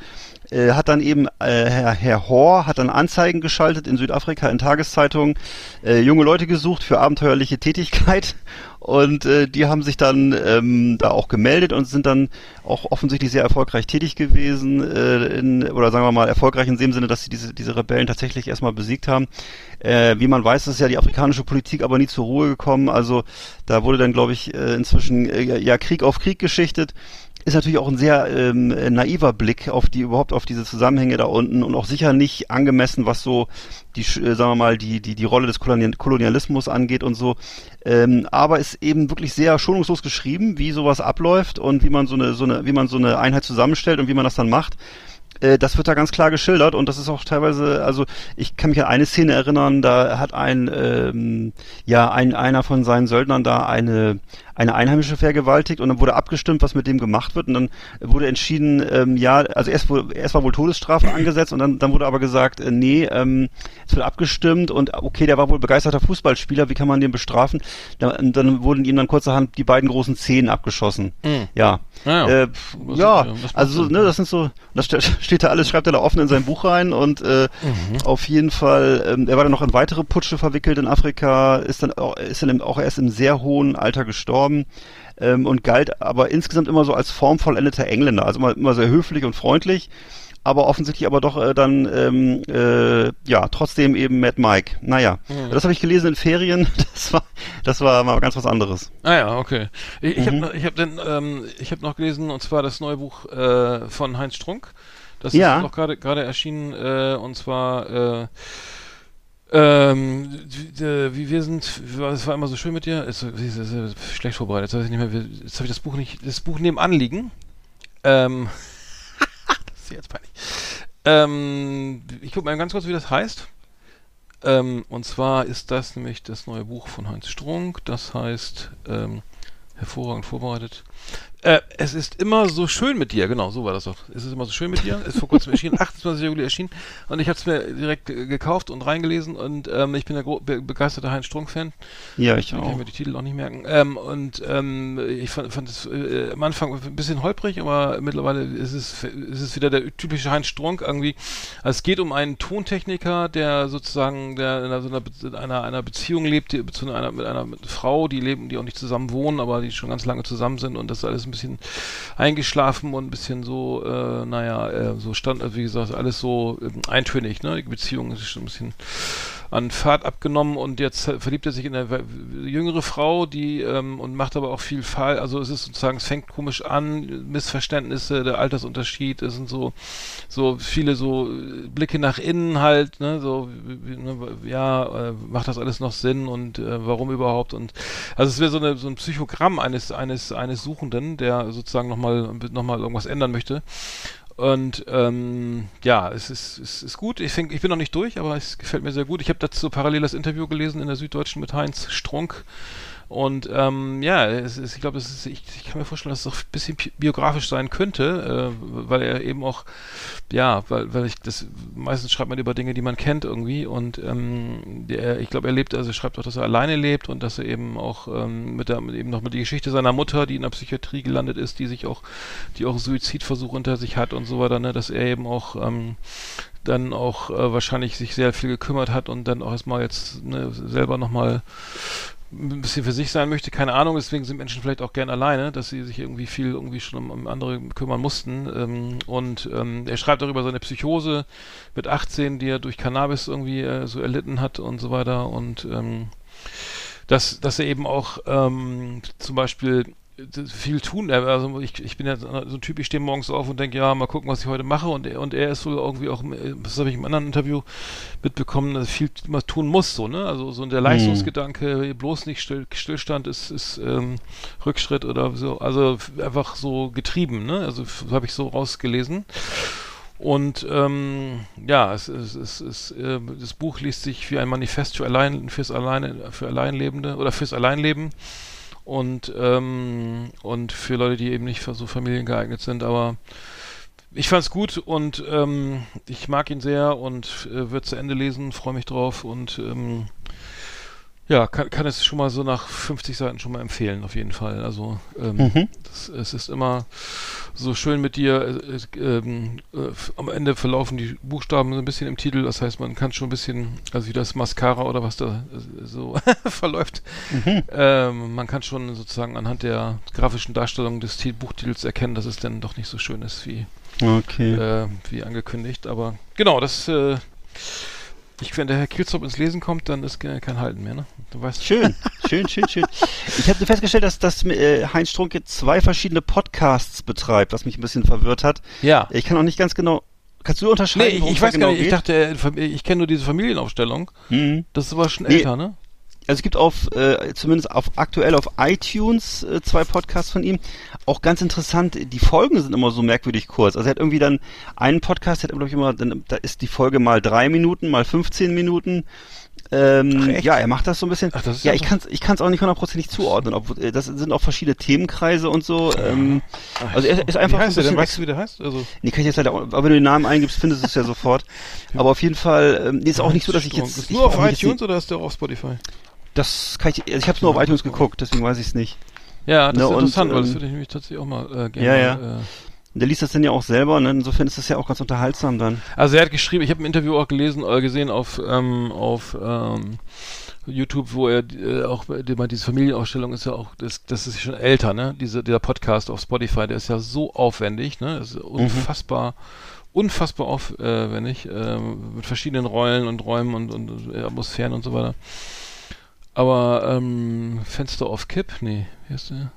äh, hat dann eben äh, Herr, Herr Hohr hat dann Anzeigen geschaltet in Südafrika in Tageszeitungen, äh, junge Leute gesucht für abenteuerliche Tätigkeit und äh, die haben sich dann ähm, da auch gemeldet und sind dann auch offensichtlich sehr erfolgreich tätig gewesen äh, in, oder sagen wir mal erfolgreich in dem Sinne, dass sie diese, diese Rebellen tatsächlich erstmal besiegt haben. Äh, wie man weiß, ist ja die afrikanische Politik aber nie zur Ruhe gekommen. Also da wurde dann, glaube ich, äh, inzwischen äh, ja Krieg auf Krieg geschichtet ist natürlich auch ein sehr ähm, naiver Blick auf die überhaupt auf diese Zusammenhänge da unten und auch sicher nicht angemessen, was so die, äh, sagen wir mal, die, die, die Rolle des Kolonialismus angeht und so. Ähm, aber ist eben wirklich sehr schonungslos geschrieben, wie sowas abläuft und wie man so eine, so eine, wie man so eine Einheit zusammenstellt und wie man das dann macht. Äh, das wird da ganz klar geschildert und das ist auch teilweise, also ich kann mich an eine Szene erinnern, da hat ein, ähm, ja, ein, einer von seinen Söldnern da eine, eine Einheimische vergewaltigt und dann wurde abgestimmt, was mit dem gemacht wird und dann wurde entschieden, ähm, ja, also erst, erst war wohl Todesstrafe angesetzt und dann, dann wurde aber gesagt, äh, nee, ähm, es wird abgestimmt und okay, der war wohl begeisterter Fußballspieler, wie kann man den bestrafen? Dann, dann wurden ihm dann kurzerhand die beiden großen Zehen abgeschossen. Mhm. Ja. Ja, äh, ja also ne, das sind so, das steht da alles, schreibt er da offen in sein Buch rein und äh, mhm. auf jeden Fall, ähm, er war dann noch in weitere Putsche verwickelt in Afrika, ist dann auch, ist dann auch erst im sehr hohen Alter gestorben ähm, und galt aber insgesamt immer so als formvollendeter Engländer, also immer, immer sehr höflich und freundlich aber offensichtlich aber doch äh, dann ähm, äh, ja trotzdem eben Mad Mike. Naja, mhm. das habe ich gelesen in Ferien. Das war das war mal ganz was anderes. Ah ja, okay. Ich, ich mhm. habe ich habe dann ähm, ich habe noch gelesen und zwar das neue Buch äh, von Heinz Strunk. Das ja. ist noch gerade gerade erschienen äh, und zwar äh, ähm, wie wir sind, es war immer so schön mit dir. Es ist, schlecht vorbereitet. Jetzt weiß ich. Jetzt habe ich das Buch nicht, das Buch nebenan liegen. Ähm, das ist jetzt peinlich. Ähm, ich gucke mal ganz kurz, wie das heißt. Ähm, und zwar ist das nämlich das neue Buch von Heinz Strunk. Das heißt, ähm, hervorragend vorbereitet. Äh, es ist immer so schön mit dir, genau, so war das doch. Es ist immer so schön mit dir, ist vor kurzem erschienen, 28. Juli erschienen und ich habe es mir direkt gekauft und reingelesen und ähm, ich bin der be begeisterter Heinz Strunk-Fan. Ja, ich, ich auch. Ich kann mir die Titel auch nicht merken. Ähm, und ähm, ich fand, fand es äh, am Anfang ein bisschen holprig, aber mittlerweile ist es, ist es wieder der typische Heinz Strunk irgendwie. Also es geht um einen Tontechniker, der sozusagen der in einer, so einer, einer, einer Beziehung lebt, die, zu einer, mit einer Frau, die leben, die auch nicht zusammen wohnen, aber die schon ganz lange zusammen sind und das alles ein bisschen eingeschlafen und ein bisschen so, äh, naja, äh, so stand, wie gesagt, alles so äh, eintönig, ne? Die Beziehung ist schon ein bisschen an Fahrt abgenommen und jetzt verliebt er sich in eine jüngere Frau, die ähm, und macht aber auch viel Fall. Also es ist sozusagen, es fängt komisch an, Missverständnisse, der Altersunterschied, es sind so. So viele so Blicke nach innen halt, ne, so ne, ja, äh, macht das alles noch Sinn und äh, warum überhaupt? Und also es wäre so eine so ein Psychogramm eines eines eines Suchenden, der sozusagen nochmal noch mal irgendwas ändern möchte und ähm, ja, es ist, es ist gut. Ich, find, ich bin noch nicht durch, aber es gefällt mir sehr gut. Ich habe dazu parallel das Interview gelesen in der Süddeutschen mit Heinz Strunk, und ähm, ja, es ist, ich glaube, ich, ich, kann mir vorstellen, dass es auch ein bisschen biografisch sein könnte, äh, weil er eben auch, ja, weil, weil ich das, meistens schreibt man über Dinge, die man kennt irgendwie und ähm, der, ich glaube, er lebt, also schreibt auch, dass er alleine lebt und dass er eben auch ähm, mit der, eben noch mit der Geschichte seiner Mutter, die in der Psychiatrie gelandet ist, die sich auch, die auch Suizidversuch unter sich hat und so weiter, ne, dass er eben auch ähm, dann auch äh, wahrscheinlich sich sehr viel gekümmert hat und dann auch erstmal jetzt ne, selber nochmal ein bisschen für sich sein möchte, keine Ahnung, deswegen sind Menschen vielleicht auch gern alleine, dass sie sich irgendwie viel irgendwie schon um, um andere kümmern mussten. Ähm, und ähm, er schreibt auch über seine Psychose mit 18, die er durch Cannabis irgendwie äh, so erlitten hat und so weiter. Und ähm, dass, dass er eben auch ähm, zum Beispiel viel tun. Also ich, ich bin ja so ein Typ, ich stehe morgens auf und denke, ja, mal gucken, was ich heute mache. Und er, und er ist wohl irgendwie auch, das habe ich im anderen Interview mitbekommen, dass viel man tun muss, so, ne? Also so der mhm. Leistungsgedanke, bloß nicht still, Stillstand ist, ist ähm, Rückschritt oder so. Also einfach so getrieben, ne? Also habe ich so rausgelesen. Und ähm, ja, es, es, es, es äh, das Buch liest sich wie ein Manifest für allein fürs alleine für Alleinlebende oder fürs Alleinleben und, ähm, und für Leute, die eben nicht für so Familien geeignet sind, aber ich fand's gut und ähm, ich mag ihn sehr und äh, wird zu Ende lesen, freue mich drauf und ähm, ja, kann, kann es schon mal so nach 50 Seiten schon mal empfehlen, auf jeden Fall. Also ähm, mhm. das, es ist immer so schön mit dir. Äh, äh, äh, am Ende verlaufen die Buchstaben so ein bisschen im Titel, das heißt, man kann schon ein bisschen, also wie das Mascara oder was da äh, so verläuft, mhm. ähm, man kann schon sozusagen anhand der grafischen Darstellung des Buchtitels erkennen, dass es dann doch nicht so schön ist wie, okay. Äh, wie angekündigt. Aber genau, das äh, ich, wenn der Herr Kielzop ins Lesen kommt, dann ist kein Halten mehr, ne? Du weißt. Schön, schön, schön, schön. Ich habe festgestellt, dass, dass äh, Heinz Strunke zwei verschiedene Podcasts betreibt, was mich ein bisschen verwirrt hat. Ja. Ich kann auch nicht ganz genau. Kannst du unterscheiden? Nee, ich, ich weiß genau gar nicht. Geht? Ich dachte, ich kenne nur diese Familienaufstellung. Mhm. Das ist aber schon nee. älter, ne? Also es gibt auf, äh, zumindest auf aktuell auf iTunes äh, zwei Podcasts von ihm. Auch ganz interessant, die Folgen sind immer so merkwürdig kurz. Also er hat irgendwie dann einen Podcast, der hat glaube ich immer, dann, da ist die Folge mal drei Minuten, mal 15 Minuten. Ähm, Ach, ja, er macht das so ein bisschen. Ach, das ist ja, ich kann es ich kann's auch nicht hundertprozentig zuordnen. Ob, äh, das sind auch verschiedene Themenkreise und so. Ähm, Ach, also er ist einfach. Wie heißt so ein der denn? Weißt du, wie der heißt? Also nee, kann ich jetzt leider auch, aber wenn du den Namen eingibst, findest du es ja sofort. Aber auf jeden Fall ähm, ist auch nicht so, dass ich jetzt. Ist nur auf iTunes oder ist der auch auf Spotify? Das kann ich, also ich habe es nur auf iTunes geguckt, deswegen weiß ich es nicht. Ja, das ne, ist interessant, und, weil das ähm, würde ich nämlich tatsächlich auch mal äh, gerne. Ja, ja. Äh, der liest das dann ja auch selber, ne? insofern ist das ja auch ganz unterhaltsam dann. Also er hat geschrieben, ich habe ein Interview auch gelesen, äh, gesehen auf, ähm, auf ähm, YouTube, wo er äh, auch die, diese Familienausstellung ist ja auch, das, das ist schon älter, ne? Diese, dieser Podcast auf Spotify, der ist ja so aufwendig, ne? Das ist unfassbar, mhm. unfassbar aufwendig, äh, mit verschiedenen Rollen und Räumen und, und, und Atmosphären und so weiter. Aber ähm, Fenster auf Kipp? Nee, wie heißt der?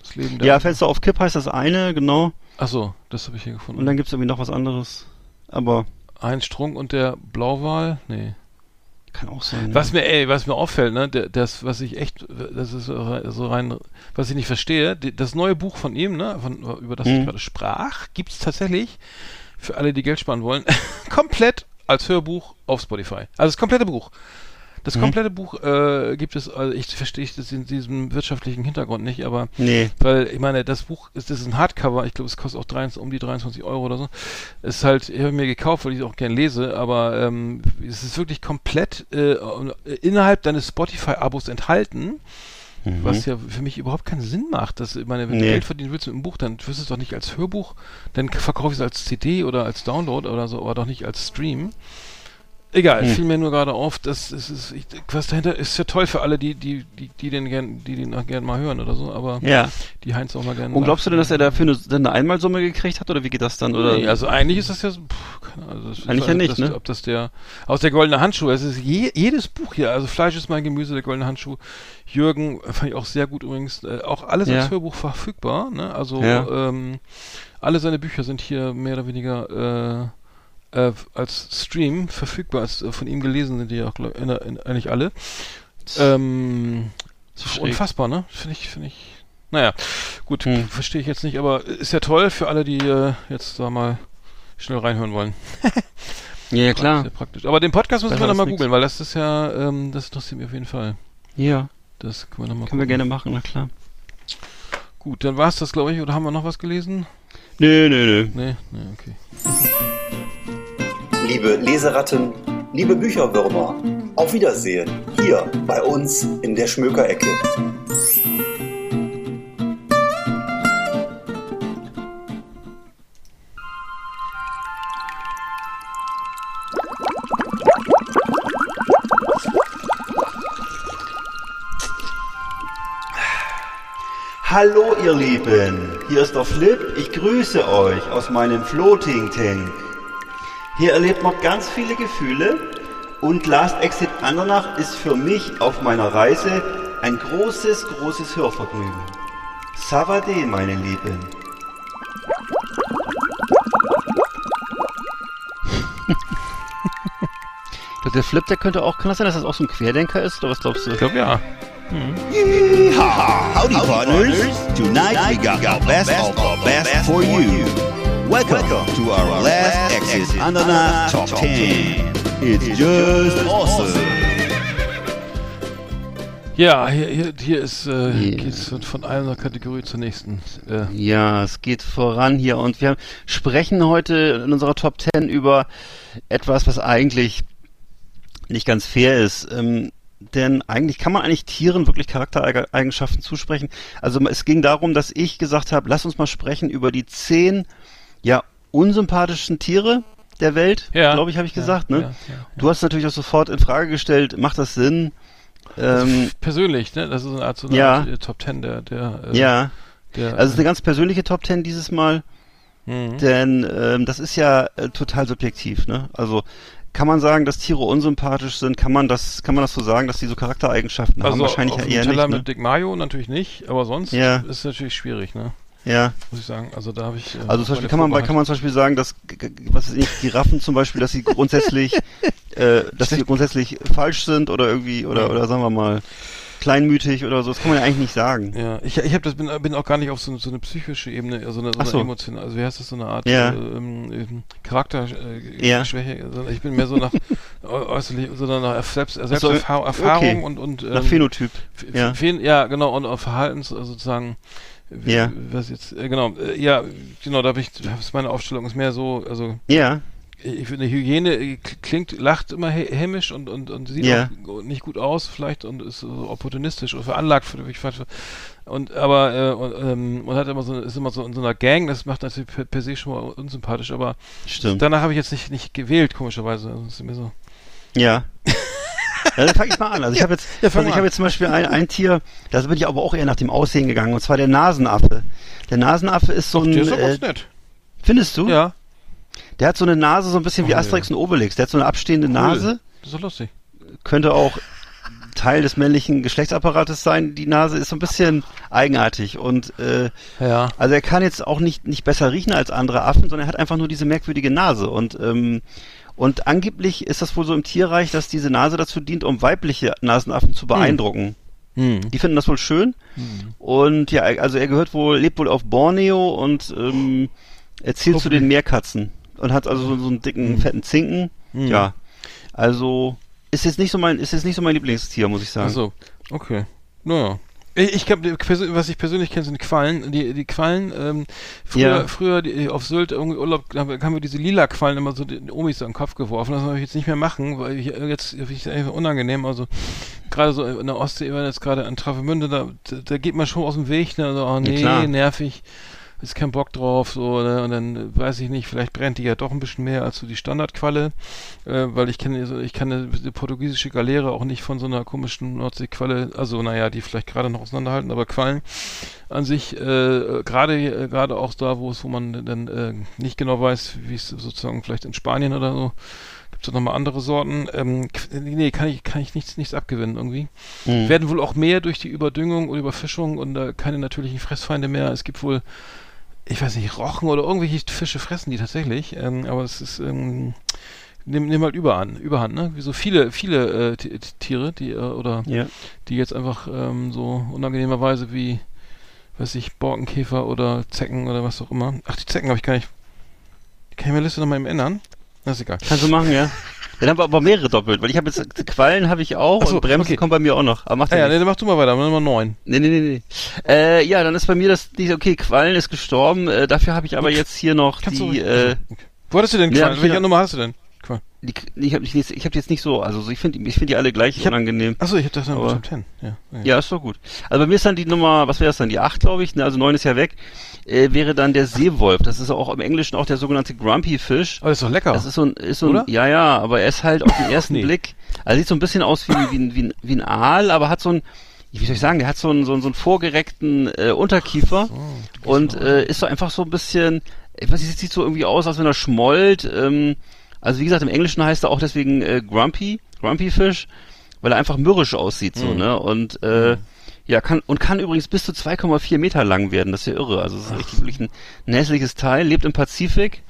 Das Leben der Ja, Fenster auf Kipp heißt das eine, genau. Ach so, das habe ich hier gefunden. Und dann gibt es irgendwie noch was anderes. Aber. Ein Strunk und der Blauwal? Nee. Kann auch sein. Was ja. mir, ey, was mir auffällt, ne, das, was ich echt, das ist so rein, was ich nicht verstehe, das neue Buch von ihm, ne, von, über das mhm. ich gerade sprach, gibt es tatsächlich für alle, die Geld sparen wollen, komplett als Hörbuch auf Spotify. Also das komplette Buch. Das mhm. komplette Buch äh, gibt es, also ich verstehe das in diesem wirtschaftlichen Hintergrund nicht, aber nee. weil ich meine, das Buch ist, das ist ein Hardcover, ich glaube, es kostet auch 23, um die 23 Euro oder so. Es ist halt, ich habe mir gekauft, weil ich es auch gern lese, aber ähm, es ist wirklich komplett äh, innerhalb deines Spotify-Abos enthalten. Mhm. Was ja für mich überhaupt keinen Sinn macht. Dass, ich meine, wenn nee. du Geld verdienen willst mit einem Buch, dann wirst du es doch nicht als Hörbuch, dann verkaufe ich es als CD oder als Download oder so, aber doch nicht als Stream. Egal, hm. fiel mir nur gerade auf, dass es ist, ich, was dahinter ist ja toll für alle, die, die, die, die den gern, die den gern mal hören oder so, aber ja. die Heinz auch mal gerne. Und glaubst du denn, dass er dafür eine, eine Einmalsumme gekriegt hat oder wie geht das dann? Oder? Nee, also eigentlich ist das ja, pff, also das eigentlich ja nicht, das, ne? Ob das der, aus der goldene Handschuh, es ist je, jedes Buch hier, also Fleisch ist mein Gemüse, der goldene Handschuh, Jürgen, fand ich auch sehr gut übrigens, äh, auch alles ja. als Hörbuch verfügbar, ne, also, ja. ähm, alle seine Bücher sind hier mehr oder weniger, äh, äh, als Stream verfügbar ist. Äh, von ihm gelesen sind die auch glaub, in, in, eigentlich alle. Ähm, unfassbar, ne? Finde ich, finde ich. Naja, gut, hm. verstehe ich jetzt nicht, aber ist ja toll für alle, die äh, jetzt da mal schnell reinhören wollen. ja, klar. Sehr praktisch. Aber den Podcast müssen wir nochmal googeln, weil das ist ja, ähm, das interessiert mich auf jeden Fall. Ja. Das können wir nochmal Können wir gerne machen, na klar. Gut, dann war es das, glaube ich, oder haben wir noch was gelesen? Nö, nö, nö. Nee, nee, okay liebe Leseratten, liebe Bücherwürmer, auf Wiedersehen hier bei uns in der Schmökerecke. Hallo ihr Lieben, hier ist der Flip, ich grüße euch aus meinem Floating Tank. Hier erlebt man ganz viele Gefühle und Last Exit Andernach ist für mich auf meiner Reise ein großes, großes Hörvergnügen. Savade, meine Lieben. Der Flip, der könnte auch, kann das sein, dass das auch so ein Querdenker ist? Oder was glaubst du? Ich glaube ja. Yeehaw! Howdy, partners. Tonight we got our best of our best for you. Welcome to our last Exit Andernach Top 10. It's just awesome. Ja, hier, hier, hier ist, äh, Yeah. geht's von- von einer Kategorie zur nächsten. Äh, Ja, es geht voran hier und wir sprechen heute in unserer Top 10 über etwas, was eigentlich nicht ganz fair ist. Ähm, denn eigentlich kann man eigentlich Tieren wirklich Charaktereigenschaften zusprechen. Also es ging darum, dass ich gesagt habe, lass uns mal sprechen über die zehn ja unsympathischen Tiere der Welt, Ja. glaube ich, habe ich Ja, gesagt. Ne? ja, ja, Du hast natürlich auch sofort in Frage gestellt, macht das Sinn? Ähm, persönlich, ne? Das ist eine Art, so eine Ja. Art äh, Top Ten der, der, äh, ja, der, also es ist eine ganz persönliche Top 10 dieses Mal. mhm. Denn ähm, das ist ja äh, total subjektiv, ne? Also kann man sagen, dass Tiere unsympathisch sind? Kann man das, kann man das so sagen, dass die so Charaktereigenschaften haben? also Wahrscheinlich auf ja eher Teller nicht. Ne? mit Dick Mayo natürlich nicht, aber sonst Ja. ist es natürlich schwierig, ne? Ja. Muss ich sagen. Also da habe ich. Äh, Also zum Beispiel kann man, bei- kann man zum Beispiel sagen, dass was ist nicht, Giraffen zum Beispiel, dass sie grundsätzlich, äh, dass sie grundsätzlich falsch sind oder irgendwie oder oder sagen wir mal kleinmütig oder so. Das kann man ja eigentlich nicht sagen. Ja, ich, ich hab das bin, bin auch gar nicht auf so, so eine psychische Ebene, also eine, so eine so. emotionale, also wie heißt das, so eine Art Ja. äh, ähm, ähm, Charakterschwäche. Äh, Ja. Schwäche. also ich bin mehr so nach äu- äußerlich, sondern nach Selbst, Selbsterfahrung Erfahrung okay. und und Nach ähm, Phänotyp. F- Ja. Fehl, ja, genau, und auch Verhaltens, also sozusagen, Ja. was jetzt, äh, genau, äh, ja, genau, da habe ich, das ist meine Aufstellung ist mehr so, also, Ja. ich finde, Hygiene äh, klingt, lacht immer hä- hämisch und, und, und sieht Ja. auch nicht gut aus, vielleicht, und ist so opportunistisch oder veranlagt, für, ich falsch, und, aber, äh, und, ähm, und hat immer so, ist immer so in so einer Gang, das macht natürlich per, per se schon mal unsympathisch, aber Stimmt. danach habe ich jetzt nicht, nicht gewählt, komischerweise, also, ist mir so, Ja. Ja, dann fange ich mal an. Also ich habe jetzt, Ja, also ich habe jetzt zum Beispiel ein, ein Tier, da bin ich aber auch eher nach dem Aussehen gegangen, und zwar der Nasenaffe. Der Nasenaffe ist so Doch, ein, der ist äh, nett. findest du? Ja, Der hat so eine Nase, so ein bisschen wie Oh, Asterix und Obelix. Der hat so eine abstehende Cool. Nase, das ist doch lustig. könnte auch Teil des männlichen Geschlechtsapparates sein. Die Nase ist so ein bisschen eigenartig und äh, Ja. also er kann jetzt auch nicht nicht besser riechen als andere Affen, sondern er hat einfach nur diese merkwürdige Nase und ähm, und angeblich ist das wohl so im Tierreich, dass diese Nase dazu dient, um weibliche Nasenaffen zu beeindrucken. Hm. Die finden das wohl schön. Und ja, also er gehört wohl, lebt wohl auf Borneo und ähm, er zählt zu den Meerkatzen und hat also so, so einen dicken, fetten Zinken. Mhm. Ja. Also ist jetzt nicht so mein, ist jetzt nicht so mein Lieblingstier, muss ich sagen. Achso, okay. Naja. Ich, ich glaub, die persö- was ich persönlich kenne, sind Quallen. Die, die Quallen, ähm, früher, Ja. früher die, auf Sylt irgendwie Urlaub, haben wir- haben wir diese lila Quallen immer so den Omis an den Kopf geworfen. Das soll ich jetzt nicht mehr machen, weil ich, äh, jetzt finde ich es einfach unangenehm. Also gerade so in der Ostsee, wenn jetzt gerade an Travemünde, da, da, da geht man schon aus dem Weg, ne? Also, oh nee, klar. nervig. Ist kein Bock drauf, so, ne? Und dann weiß ich nicht, vielleicht brennt die ja doch ein bisschen mehr als so die Standardqualle, äh, weil ich kenne, so, ich kann eine, eine portugiesische Galeere auch nicht von so einer komischen Nordseequalle, also naja, die vielleicht gerade noch auseinanderhalten, aber Quallen an sich, äh, gerade äh, gerade auch da, wo es, wo man dann äh, nicht genau weiß, wie es sozusagen vielleicht in Spanien oder so, gibt es nochmal andere Sorten. Ähm, nee, kann ich, kann ich nichts, nichts abgewinnen irgendwie. Hm. Werden wohl auch mehr durch die Überdüngung und Überfischung und äh, keine natürlichen Fressfeinde mehr. Es gibt wohl, ich weiß nicht, Rochen oder irgendwelche Fische fressen die tatsächlich, ähm, aber es ist, ähm, nimm, nimm halt überhand, überhand, ne? Wie so viele, viele äh, Ti- Tiere, die, äh, oder Ja. die jetzt einfach ähm, so unangenehmerweise wie, weiß ich, Borkenkäfer oder Zecken oder was auch immer. Ach, die Zecken habe ich gar nicht. Kann ich meine Liste nochmal ändern? Das ist egal. Kannst du machen, ja. Dann haben wir aber mehrere doppelt, weil ich habe jetzt Quallen habe ich auch Ach so, und Bremsen okay. kommen bei mir auch noch. Aber macht Ah, ja ja, nee, dann mach du mal weiter, Nummer 9. Nee, nee, nee, nee. Äh, ja, dann ist bei mir das okay, Quallen ist gestorben, äh, dafür habe ich aber jetzt hier noch Kannst du die, ruhig- äh. Wo hattest du denn Ja, Quallen? ich Welche ja- Nummer hast du denn? Die ich habe hab jetzt nicht so, also ich finde ich finde die alle gleich Ich hab- unangenehm. Achso, ich hab das Aber- Top 10. Ja, ja. Ja, ist doch gut. Also bei mir ist dann die Nummer, was wäre das dann, die 8, glaube ich, ne, also 9 ist ja weg, äh, wäre dann der Seewolf. Das ist auch im Englischen auch der sogenannte Grumpy Fish. Aber das ist doch lecker. Das ist so ein, ist so Oder? ein, ja, ja, aber er ist halt auf den ersten nee. Blick, also sieht so ein bisschen aus wie, wie, ein- wie, ein, wie ein Aal, aber hat so ein, wie soll ich sagen, der hat so einen, so einen, so einen vorgereckten äh, Unterkiefer Oh, und äh, ist so einfach so ein bisschen, ich weiß nicht, sieht so irgendwie aus, als wenn er schmollt. Ähm, also wie gesagt, im Englischen heißt er auch deswegen äh, Grumpy, Grumpy Fish, weil er einfach mürrisch aussieht so, Mhm. ne? Und äh, ja, kann und kann übrigens bis zu 2,4 Meter lang werden, das ist ja irre. Also es ist richtig wirklich ein, ein hässliches Teil, lebt im Pazifik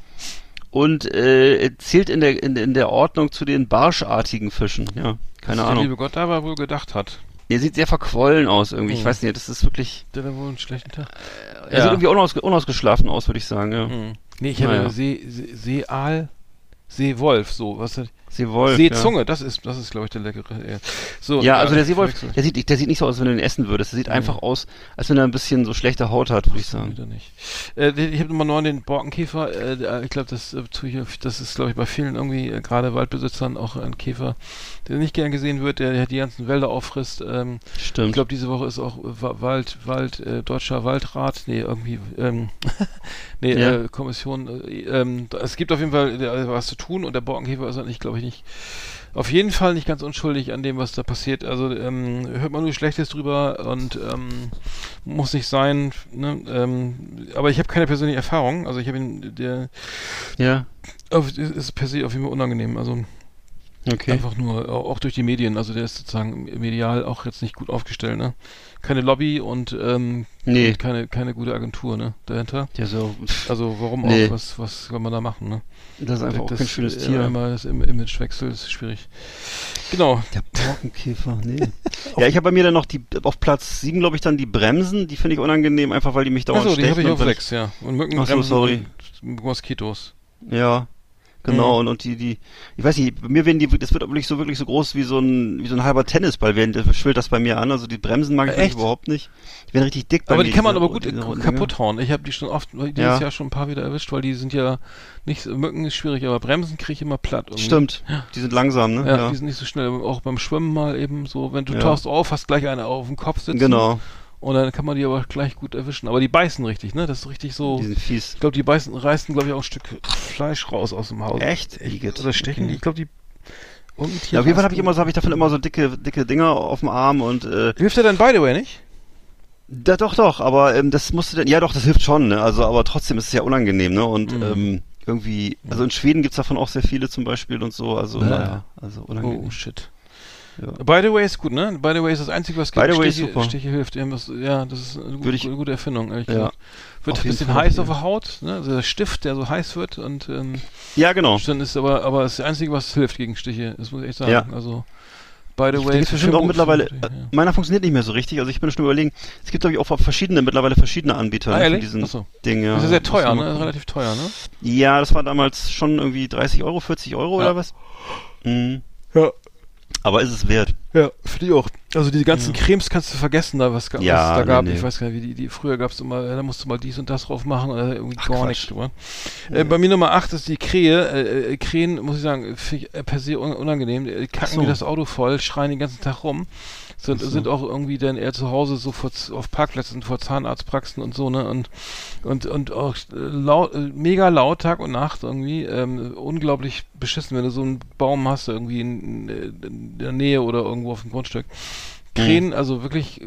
und äh, zählt in der in, in der Ordnung zu den barschartigen Fischen. Ja, keine was Der Ahnung. liebe Gott dabei wohl gedacht hat. Der sieht sehr verquollen aus irgendwie. Ich Mhm. weiß nicht, das ist wirklich. Der hat wohl einen schlechten Tag. Er sieht irgendwie unausge unausgeschlafen aus, würde ich sagen. Ja. Mhm. Nee, ich habe Naja. ja. See, See, Seeaal, Seewolf, so, was Seewolf. Seezunge, das ist, das ist, glaube ich, der leckere. Ja, so, Ja, ja also der Seewolf, der sieht, der sieht nicht so aus, als wenn du ihn essen würdest. Der sieht einfach aus, als wenn er ein bisschen so schlechte Haut hat, würde ich sagen. Wieder nicht. Äh, ich habe Nummer 9 den Borkenkäfer. Äh, ich glaube, das, äh, tue ich- das ist, glaube ich, bei vielen irgendwie, äh, gerade Waldbesitzern, auch ein Käfer, der nicht gern gesehen wird, der, der die ganzen Wälder auffrisst. Ähm, ich Stimmt. glaube, diese Woche ist auch Wa- Wald, Wald, äh, Deutscher Waldrat, nee, irgendwie, ähm, nee, Ja. äh, Kommission. Äh, ähm, es gibt auf jeden Fall äh, was zu tun und der Borkenkäfer ist eigentlich, glaube ich, nicht. Auf jeden Fall nicht ganz unschuldig an dem, was da passiert. Also ähm, hört man nur Schlechtes drüber und ähm, muss nicht sein. Ne? Ähm, aber ich habe keine persönliche Erfahrung. Also ich habe ihn, der ja, auf, ist- ist per se auf jeden Fall unangenehm. Also okay. einfach nur auch, auch durch die Medien. Also der ist sozusagen medial auch jetzt nicht gut aufgestellt. Ne? Keine Lobby und ähm, Nee. und keine keine gute Agentur ne dahinter. Der so, Also warum Nee. auch? Was was soll man da machen? Ne? das ist einfach auch das, kein schönes äh, Tier. Einmal das Im Imagewechsel ist schwierig. Genau. Der Borkenkäfer, nee. ja, ich habe bei mir dann noch die, auf Platz 7, glaube ich, dann die Bremsen. Die finde ich unangenehm, einfach weil die mich dauernd Achso, die habe ich auf wenn sechs, ja. Und Mücken, Ach so, sorry. Moskitos. Ja, genau. Mhm. Und, und die, die, ich weiß nicht, bei mir werden die, das wird aber nicht so wirklich so groß wie so ein, wie so ein halber Tennisball werden, das schwillt das bei mir an. Also die Bremsen mag ich wirklich echt? überhaupt nicht. Die werden richtig dick bei Aber mir. die kann man diese- aber gut diese kaputt hauen. Ich habe die schon oft, dieses Ja. Jahr schon ein paar wieder erwischt, weil die sind ja nicht, so- Mücken ist schwierig, aber Bremsen kriege ich immer platt. Irgendwie. Stimmt, die sind langsam, ne? Ja, die sind nicht so schnell. Auch beim Schwimmen mal eben so, wenn du Ja. tauchst auf, hast gleich eine auf dem Kopf sitzen. genau. Und dann kann man die aber gleich gut erwischen. Aber die beißen richtig, ne? Das ist richtig so. Die sind fies. Ich glaube, die beißen, reißen, glaube ich, auch ein Stück Fleisch raus aus dem Haus. Echt? Ich, Igitt. oder stechen Okay. die. Ich glaube, die. Ja, auf jeden Fall habe ich immer so, habe ich davon immer so dicke, dicke Dinger auf dem Arm und äh, Hilft der denn by the way nicht? da, doch, doch, aber ähm, das musste dann, ja doch, das hilft schon, ne? Also, aber trotzdem ist es ja unangenehm, ne? Und Mhm. ähm, irgendwie, also in Schweden gibt's davon auch sehr viele zum Beispiel und so, also Ja. naja, also Oh, unangenehm. shit. Ja. By the way ist gut, ne? By the way ist das Einzige, was By the way ist Stiche, super. Stiche hilft. Irgendwas, ja, das ist eine, Würde ich- gute, gute Erfindung, ehrlich Ja. gesagt. Wird Auf ein bisschen Fall, heiß ja. auf der Haut, ne? Also der Stift, der so heiß wird und ähm, Ja, genau. dann ist aber, aber das ist das Einzige, was hilft gegen Stiche. Das muss ich echt sagen. Ja. Also, by the Ich, way. gibt's bestimmt auch mittlerweile, für- äh, ja. meiner funktioniert nicht mehr so richtig, also ich bin schon überlegen, es gibt glaube ich auch verschiedene, mittlerweile verschiedene Anbieter Ah, ne, für ehrlich? diesen Achso. Ding, ja. Das ist ja sehr teuer, ne? gucken. Relativ teuer, ne? Ja, das war damals schon irgendwie 30 Euro, 40 Euro Ja. oder was? Mhm. Ja. Aber ist es wert? Ja, finde ich auch. Also diese ganzen Cremes kannst du vergessen, da was, ga- Ja, was es da nee, gab. nee. Ich weiß gar nicht, wie die, die früher gab es immer, da musst du mal dies und das drauf machen oder irgendwie Ach, gar Quatsch. nichts drüber. Äh, bei mir Nummer 8 ist die Krähe. Äh, äh, Krähen, muss ich sagen, finde ich äh, per se un unangenehm. Die kacken so. wie das Auto voll, schreien den ganzen Tag rum. Sind, so. sind auch irgendwie dann eher zu Hause so vor, auf Parkplätzen vor Zahnarztpraxen und so, ne? Und, und, und auch äh, laut, äh, mega laut Tag und Nacht irgendwie. Ähm, unglaublich beschissen, wenn du so einen Baum hast, irgendwie in, in der Nähe oder irgendwo auf dem Grundstück. Krähen, also wirklich, äh,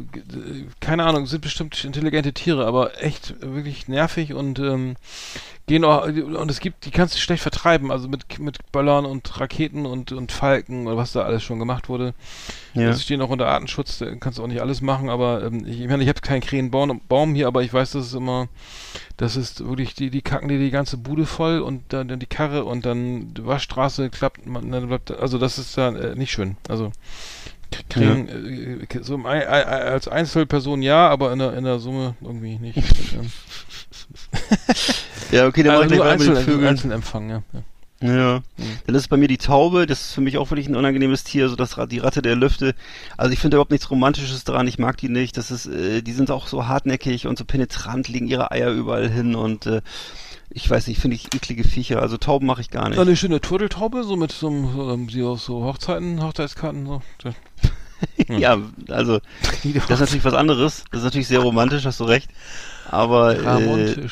keine Ahnung, sind bestimmt intelligente Tiere, aber echt wirklich nervig und ähm, gehen auch, und es gibt, die kannst du schlecht vertreiben, also mit, mit Böllern und Raketen und, und Falken oder was da alles schon gemacht wurde. Ja. Sie stehen auch unter Artenschutz, da kannst du auch nicht alles machen, aber ähm, ich, ich meine, ich habe keinen Krähenbaum Baum hier, aber ich weiß, dass es immer, das ist wirklich, die, die kacken dir die ganze Bude voll und dann, dann die Karre und dann die Waschstraße klappt, man, dann bleibt, also das ist dann äh, nicht schön. Also K- Krähen, äh, so Ei- Ei- als Einzelperson ja, aber in der, in der Summe irgendwie nicht. Ja, okay, dann also ich nur gleich weiter mit den Einzel. Einzelempfang, ja. ja. Ja. Mhm. Dann ist es bei mir die Taube, das ist für mich auch wirklich ein unangenehmes Tier, so das die Ratte der Lüfte. Also ich finde überhaupt nichts Romantisches dran, ich mag die nicht. Das ist, äh, die sind auch so hartnäckig und so penetrant, legen ihre Eier überall hin und äh, ich weiß nicht, finde ich eklige Viecher. Also Tauben mache ich gar nicht. Eine schöne Turteltaube, so mit so einem, so, ähm, die aus so Hochzeiten, Hochzeitskarten, so. Da- ja, also das ist natürlich was anderes. Das ist natürlich sehr romantisch, hast du recht. Aber äh,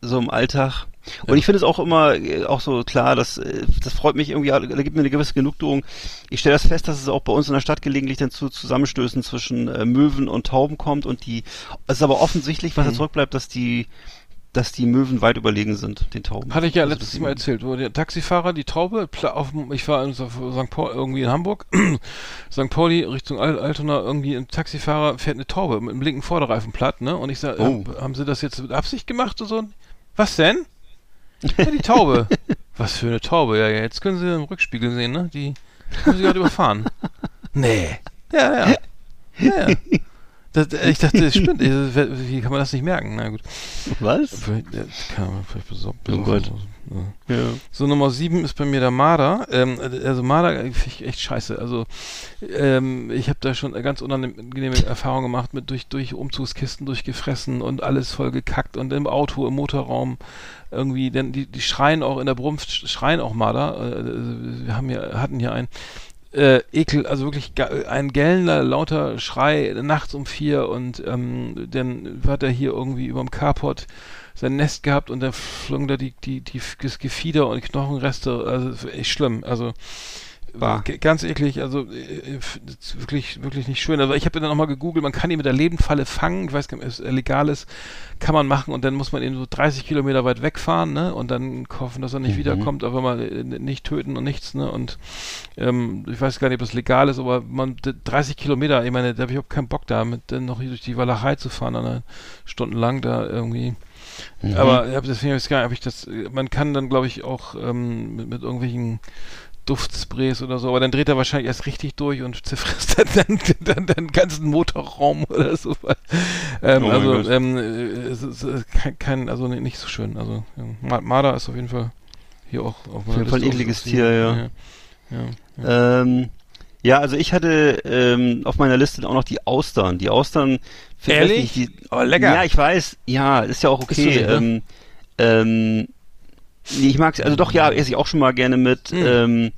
so im Alltag, Und Ja. ich finde es auch immer äh, auch so klar, dass äh, das freut mich irgendwie, da gibt mir eine gewisse Genugtuung. Ich stelle das fest, dass es auch bei uns in der Stadt gelegentlich dann zu Zusammenstößen zwischen äh, Möwen und Tauben kommt und die es ist aber offensichtlich, was da Mhm. zurückbleibt, dass die dass die Möwen weit überlegen sind, den Tauben. Hatte ich ja Also, letztes Mal erzählt, wo der Taxifahrer die Taube auf ich war in St. Paul irgendwie in Hamburg, St. Pauli Richtung Al Altona, irgendwie ein Taxifahrer fährt eine Taube mit dem linken Vorderreifen platt, ne? Und ich sag, Oh. hab, haben Sie das jetzt mit Absicht gemacht und so? Was denn? Ja, die Taube. Was für eine Taube? Ja, ja, jetzt können Sie im Rückspiegel sehen, ne? Die haben Sie gerade überfahren. Nee. Ja, ja. Ja, ja. Das, ich dachte, das spinnt. Wie kann man das nicht merken? Na gut. Was? Vielleicht, ja, kann man vielleicht besorgt. Oh Gott. Ja. Ja. So, Nummer 7 ist bei mir der Marder. Ähm, also Marder finde ich echt scheiße. Also ähm, ich habe da schon ganz unangenehme Erfahrung gemacht mit durch, durch Umzugskisten durchgefressen und alles voll gekackt und im Auto, im Motorraum irgendwie, denn die, die schreien auch in der Brunft, schreien auch Marder. Äh, wir haben hier, hatten hier einen äh, Ekel, also wirklich ein gellender, lauter Schrei nachts um vier und ähm, dann hat er hier irgendwie überm Carport sein Nest gehabt und dann flogen da die, die, die, das Gefieder und Knochenreste, also echt schlimm, also Bah. g- ganz eklig, also äh, ist wirklich, wirklich nicht schön. Also ich habe dann nochmal gegoogelt, man kann ihn mit der Lebendfalle fangen, ich weiß gar nicht, ob es legal ist, kann man machen und dann muss man ihn so 30 Kilometer weit wegfahren, ne, und dann hoffen, dass er nicht Mhm. wiederkommt, aber mal äh, nicht töten und nichts, ne, und ähm, ich weiß gar nicht, ob das legal ist, aber man d- 30 Kilometer, ich meine, da habe ich überhaupt keinen Bock da, mit dann noch hier durch die Walachei zu fahren, eine stundenlang da irgendwie. Mhm. Aber hab, deswegen habe ich hab ich das, man kann dann, glaube ich, auch ähm, mit, mit irgendwelchen Duftsprays oder so, aber dann dreht er wahrscheinlich erst richtig durch und zerfrisst dann, dann, dann, ganzen Motorraum oder so. Ähm, Oh also, ähm, äh, es ist äh, kein, kein, also nicht nicht so schön. Also, ja. Ma- Marder ist auf jeden Fall hier auch auf jeden Fall ein Liste ekliges. Tier, ja. ja. ja. ja. Ähm, ja, also ich hatte ähm, auf meiner Liste auch noch die Austern. Die Austern, Ehrlich? nicht, die, Oh, lecker. Ja, ich weiß. Ja, ist ja auch okay. die, ne? ähm, ähm, ich mag's, also doch, ja, esse ich auch schon mal gerne mit. Mhm. Ähm,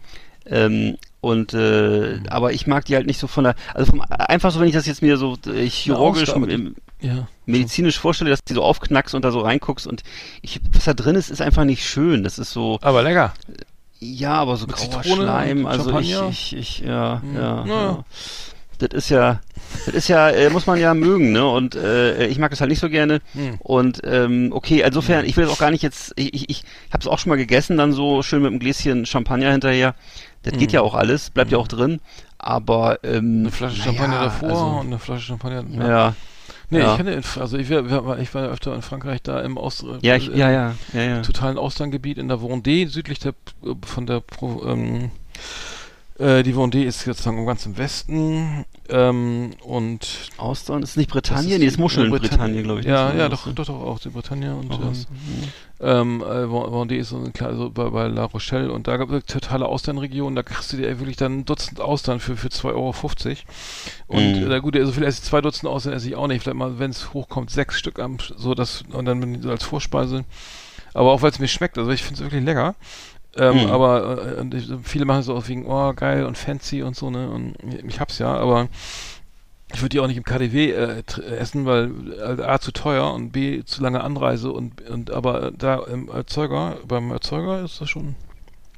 ähm, und äh, aber ich mag die halt nicht so von der, also vom, einfach so, wenn ich das jetzt mir so äh, chirurgisch, die- im- ja. medizinisch vorstelle, dass die so aufknackst und da so reinguckst und ich, was da drin ist, ist einfach nicht schön. Das ist so, Aber lecker. ja, aber so Mit grauer Zitrone Schleim, also ich, ich, ich, ja, Mhm. ja, Ja. ja. Das ist ja, das ist ja, äh, muss man ja mögen, ne? Und äh, ich mag das halt nicht so gerne. Hm. Und ähm, okay, insofern, ich will das auch gar nicht jetzt, ich, ich, ich habe es auch schon mal gegessen, dann so schön mit einem Gläschen Champagner hinterher. Das geht Mhm. ja auch alles, bleibt ja auch drin. Aber ähm, Eine Flasche naja, Champagner davor also, und eine Flasche Champagner. ja, Nee, Ja. ich kenne, also ich, wär, ich war ja öfter in Frankreich da im Ost, ja, ich, äh, ja, ja, ja, ja. totalen Austerngebiet in der Vendée, südlich der, von der, Pro, ähm, äh, die Vendée ist jetzt sagen wir, ganz im Westen, ähm, und Austern ist nicht Bretagne, das nee, ist Muscheln Bretagne, glaube ich. Ja, Das ja, doch, so. doch, doch, auch die Bretagne und, ähm, was. ähm, äh, Ven- Vendée ist so eine kleine, so bei, bei La Rochelle und da gab es totale Austernregion, da kriegst du dir wirklich dann ein Dutzend Austern für, für 2,50 Euro. Und Mhm. äh, gut, so viel esse ich, zwei Dutzend Austern esse ich auch nicht, vielleicht mal, wenn es hochkommt, sechs Stück am, so das, und dann bin ich so als Vorspeise. Aber auch weil es mir schmeckt, also ich finde es wirklich lecker. Ähm, Mhm. Aber äh, viele machen es so wegen, oh geil und fancy und so, ne? Und ich hab's ja, aber ich würde die auch nicht im KDW äh, äh, essen, weil äh, A zu teuer und B zu lange Anreise und, und aber da im Erzeuger, beim Erzeuger ist das schon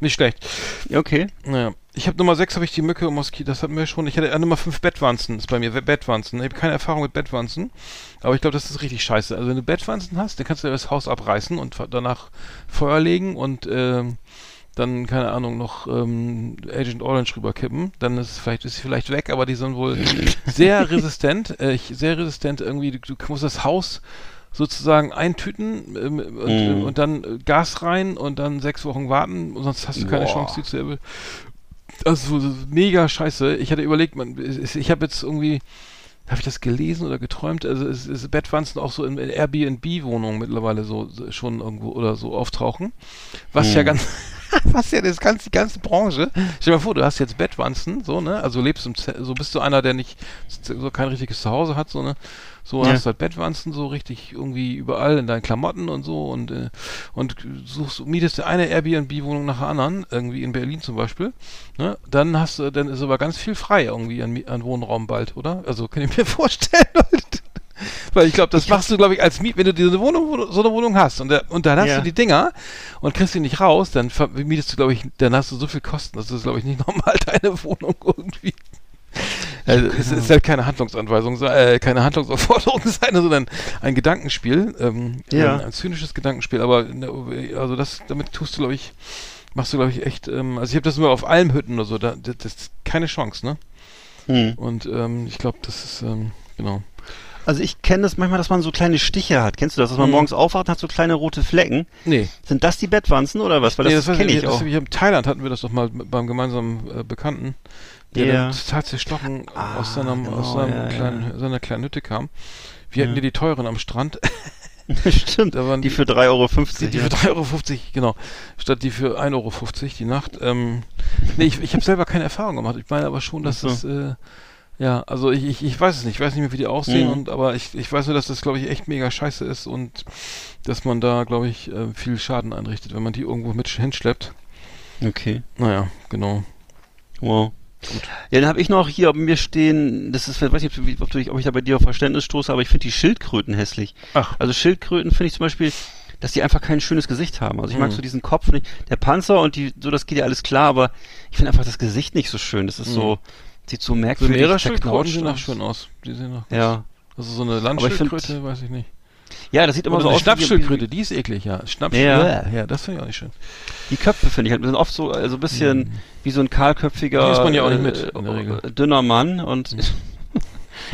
nicht schlecht. Ja, okay. Naja. Ich habe Nummer 6 habe ich die Mücke und Moskito, das hatten wir schon. Ich hatte äh, Nummer 5 Bettwanzen, ist bei mir Bettwanzen. Ich habe keine Erfahrung mit Bettwanzen, aber ich glaube, das ist richtig scheiße. Also wenn du Bettwanzen hast, dann kannst du das Haus abreißen und danach Feuer legen und ähm, dann, keine Ahnung, noch ähm, Agent Orange rüberkippen. Dann ist es vielleicht, ist sie vielleicht weg, aber die sind wohl sehr resistent, äh, sehr resistent irgendwie. Du, du musst das Haus sozusagen eintüten ähm, und, Mhm. und dann Gas rein und dann sechs Wochen warten, sonst hast du keine Boah. Chance, die zu erbe- Also so mega scheiße. Ich hatte überlegt, man, ich habe jetzt irgendwie, habe ich das gelesen oder geträumt? Also es ist Bettwanzen auch so in, Airbnb-Wohnungen mittlerweile so, schon irgendwo oder so auftauchen. Was ja Hm. ganz, was ja das ganze, die ganze Branche. Stell dir mal vor, du hast jetzt Bettwanzen, so, ne? Also lebst im, Ze- so bist du einer, der nicht so kein richtiges Zuhause hat, so, ne? So Ja. hast du halt Bettwanzen so richtig irgendwie überall in deinen Klamotten und so und äh, und suchst, mietest eine Airbnb-Wohnung nach der anderen, irgendwie in Berlin zum Beispiel, ne? Dann hast du, dann ist aber ganz viel frei irgendwie an, an Wohnraum bald, oder? Also kann ich mir vorstellen, Weil ich glaube, das machst du, glaube ich, als Miet, wenn du diese Wohnung, so eine Wohnung hast und, der, und dann hast Ja. du die Dinger und kriegst die nicht raus, dann mietest du, glaube ich, dann hast du so viel Kosten, das ist, glaube ich, nicht normal deine Wohnung irgendwie. Also, es ist halt keine Handlungsanweisung, äh, keine Handlungsaufforderung sein, sondern ein Gedankenspiel, ähm, Ja. ein, ein zynisches Gedankenspiel. Aber ne, also das, damit tust du, glaube ich, machst du, glaube ich, echt. Ähm, also ich habe das nur auf Almhütten oder so, da, das, das ist keine Chance, ne? Hm. Und ähm, ich glaube, das ist ähm, genau. Also ich kenne das manchmal, dass man so kleine Stiche hat. Kennst du das, dass man Mhm. morgens aufwacht und hat so kleine rote Flecken? Nee, Sind das die Bettwanzen oder was? Weil das, nee, das, kenne ich das auch. ich in Thailand hatten wir das doch mal beim gemeinsamen äh, Bekannten, der Ja. dann total zerstochen Ah, aus seinem, genau, aus seinem ja, kleinen, seiner kleinen Hütte kam. Wir hatten Ja. ja die teuren am Strand. Stimmt. Waren Die für 3,50 Euro. Die, die ja. für 3,50 Euro, genau. Statt die für 1,50 Euro die Nacht. Ähm, nee, ich, ich habe selber keine Erfahrung gemacht. Ich meine aber schon, dass Ach das, äh, ja, also ich, ich, ich weiß es nicht. Ich weiß nicht mehr, wie die aussehen, Mhm. und, aber ich, ich weiß nur, dass das, glaube ich, echt mega scheiße ist und dass man da, glaube ich, äh, viel Schaden anrichtet, wenn man die irgendwo mit hinschleppt. Okay. Naja, genau. Wow. Ja, dann habe ich noch hier bei mir stehen, das ist, weiß nicht, ob, ob, ob ich da bei dir auf Verständnis stoße, aber ich finde die Schildkröten hässlich. Ach. Also Schildkröten finde ich zum Beispiel, dass die einfach kein schönes Gesicht haben. Also ich mag Mhm. so diesen Kopf nicht. Der Panzer und die, so das geht ja alles klar, aber ich finde einfach das Gesicht nicht so schön. Das ist so, sieht so So merkwürdig Meeresschildkröten zerknautscht sehen auch schön aus. Die sehen auch Ja. Also so eine ich find- Landschildkröte, weiß ich nicht. Ja, das sieht immer Oder so eine aus. Schnappschildkröte, die ist eklig, ja. Ja. Schnappschildkröte, ja, das finde ich auch nicht schön. Die Köpfe finde ich halt, sind oft so, also ein bisschen wie so ein kahlköpfiger, man ja auch nicht mit, äh, dünner Mann und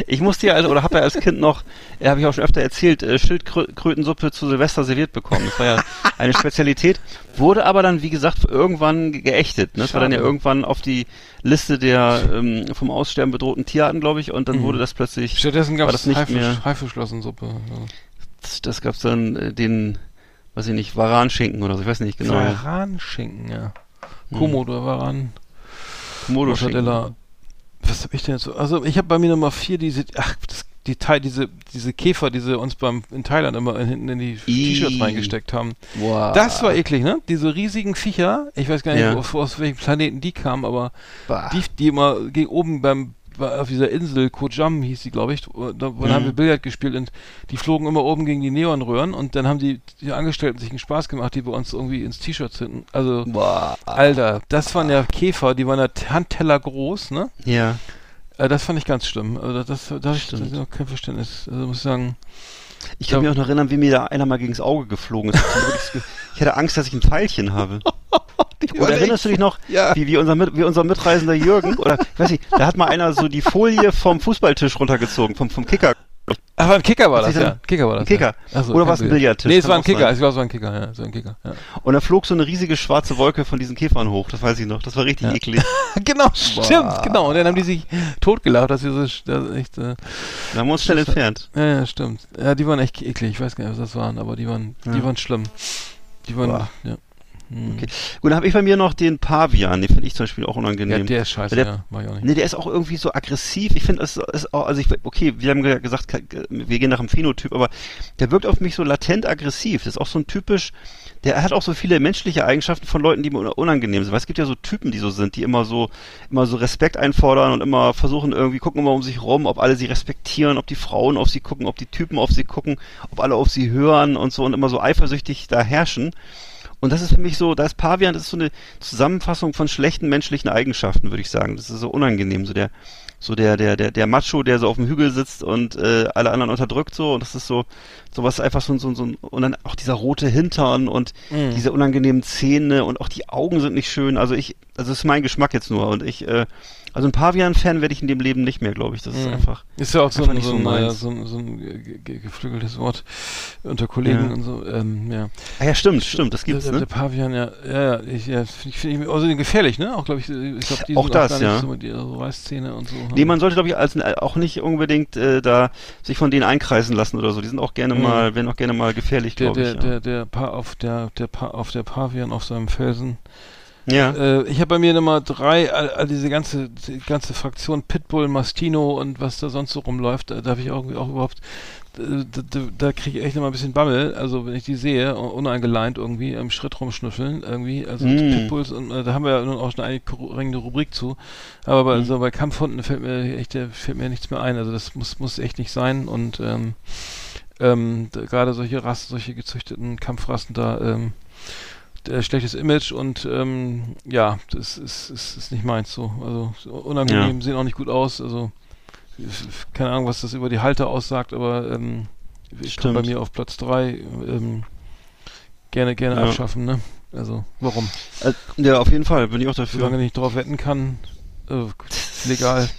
ich musste ja, also, oder habe ja als Kind noch, äh, habe ich auch schon öfter erzählt, äh, Schildkrötensuppe zu Silvester serviert bekommen. Das war ja eine Spezialität, wurde aber dann, wie gesagt, irgendwann ge- geächtet. Ne? Das war dann ja irgendwann auf die Liste der ähm, vom Aussterben bedrohten Tierarten, glaube ich, und dann Mhm. wurde das plötzlich, Stattdessen gab es Haifisch, mehr- Haifischflossensuppe. Ja. das, das gab's dann äh, den, weiß ich nicht, Varanschinken oder so, ich weiß nicht genau. Varanschinken, ja. Komodo, Varan, Komodo-Schinken. Mortadella. Was hab ich denn jetzt so? Also ich habe bei mir Nummer vier diese, ach, das, die Teil, diese, diese Käfer, die sie uns beim in Thailand immer in, hinten in die. T-Shirts reingesteckt haben. Wow. Das war eklig, ne? Diese riesigen Viecher, ich weiß gar nicht, Ja. aus, aus welchem Planeten die kamen, aber Bah. die, die immer gegen oben beim war auf dieser Insel Kojam hieß die, glaube ich, da da Mhm. haben wir Billard gespielt und die flogen immer oben gegen die Neonröhren und dann haben die, die Angestellten sich einen Spaß gemacht, die bei uns irgendwie ins T-Shirt zünden. Also, Boah. Alter, das waren ja Käfer, die waren ja Handteller groß, ne? Ja. Äh, das fand ich ganz schlimm. Also das, da habe ich noch kein Verständnis. Also muss ich sagen, Ich kann mich auch noch erinnern, wie mir da einer mal gegens Auge geflogen ist. Hatte Ich hatte Angst, dass ich ein Pfeilchen habe. Oder erinnerst du dich noch, Ja. wie, wie, unser Mit, wie unser Mitreisender Jürgen, oder ich weiß nicht, da hat mal einer so die Folie vom Fußballtisch runtergezogen, vom, vom Kicker. Ach, war ein Kicker war Was das, ja. Kicker war das. Ein Kicker. Ja. So, Oder war es ein. Billardtisch? Nee, es war ein Kicker. sein. Ich glaube, es war ein Kicker, ja. So ein Kicker, ja. Und da flog so eine riesige schwarze Wolke von diesen Käfern hoch, das weiß ich noch. Das war richtig Ja. eklig. genau, stimmt, genau. Und dann haben die sich totgelacht, dass sie so sch- das echt, äh, Da haben wir uns schnell entfernt. ja, ja, stimmt. Ja, die waren echt eklig. Ich weiß gar nicht, was das waren, aber die waren, Ja. die waren schlimm. Die waren, Boah. ja. Hm. Okay. Gut, dann habe ich bei mir noch den Pavian, den finde ich zum Beispiel auch Ja, unangenehm. der ist scheiße, Der- ja. Mach ich auch nicht. Nee, der ist auch irgendwie so aggressiv. Ich finde, es ist auch, also ich, okay, wir haben ja gesagt, wir gehen nach dem Phänotyp, aber der wirkt auf mich so latent aggressiv. Das ist auch so ein typisch, der hat auch so viele menschliche Eigenschaften von Leuten, die mir unangenehm sind. Weil es gibt ja so Typen, die so sind, die immer so, immer so Respekt einfordern und immer versuchen irgendwie, gucken immer um sich rum, ob alle sie respektieren, ob die Frauen auf sie gucken, ob die Typen auf sie gucken, ob alle auf sie hören und so und immer so eifersüchtig da herrschen. Und das ist für mich so, da ist Pavian, das ist so eine Zusammenfassung von schlechten menschlichen Eigenschaften, würde ich sagen. Das ist so unangenehm, so der, so der, der, der, der Macho, der so auf dem Hügel sitzt und äh, alle anderen unterdrückt so. Und das ist so, sowas einfach so, so, so, und dann auch dieser rote Hintern und Mhm. diese unangenehmen Zähne und auch die Augen sind nicht schön. Also ich, also das ist mein Geschmack jetzt nur. Und ich, äh, also ein Pavian-Fan werde ich in dem Leben nicht mehr, glaube ich. Das ist Mhm. einfach. Ist ja auch so ein, so ein, äh, so ein, so ein ge- ge- geflügeltes Wort unter Kollegen Ja. und so. Ähm, ja. Ah ja, stimmt, stimmt, das gibt's, der, ne? der Pavian, ja, ja, ja, ich, ja finde ich, find ich außerdem gefährlich, ne? Auch, glaube ich, ich glaube, die Auch sind das, nicht ja. so mit ihrer so Reißzähne und so. Nee, man sollte, glaube ich, als, auch nicht unbedingt äh, da sich von denen einkreisen lassen oder so. Die sind auch gerne Mhm. mal, werden auch gerne mal gefährlich, glaube der, ich. der, der, pa auf der, der pa auf der Pavian auf seinem Felsen. Ja. Äh, ich habe bei mir Nummer drei, all, all diese ganze, die ganze Fraktion Pitbull, Mastino und was da sonst so rumläuft, da, da habe ich auch, auch überhaupt da, da, da kriege ich echt immer ein bisschen Bammel, also wenn ich die sehe, uneingeleint irgendwie, im Schritt rumschnüffeln irgendwie, also Mm. Pitbulls und äh, da haben wir ja nun auch schon eine eigene Rubrik zu, aber bei, Mhm. so bei Kampfhunden fällt mir echt, äh, fällt mir nichts mehr ein, also das muss, muss echt nicht sein und ähm, ähm, gerade solche Rassen, solche gezüchteten Kampfrassen da, ähm, der schlechtes Image und ähm, ja, das ist, ist, ist nicht meins so. Also so unangenehm, sehen auch nicht gut aus. Also keine Ahnung, was das über die Halter aussagt, aber ähm, ich komme bei mir auf Platz 3. Ähm, gerne, gerne Ja. abschaffen, ne? Also warum? Äh, ja, auf jeden Fall, bin ich auch dafür. Solange ich nicht drauf wetten kann, äh, legal.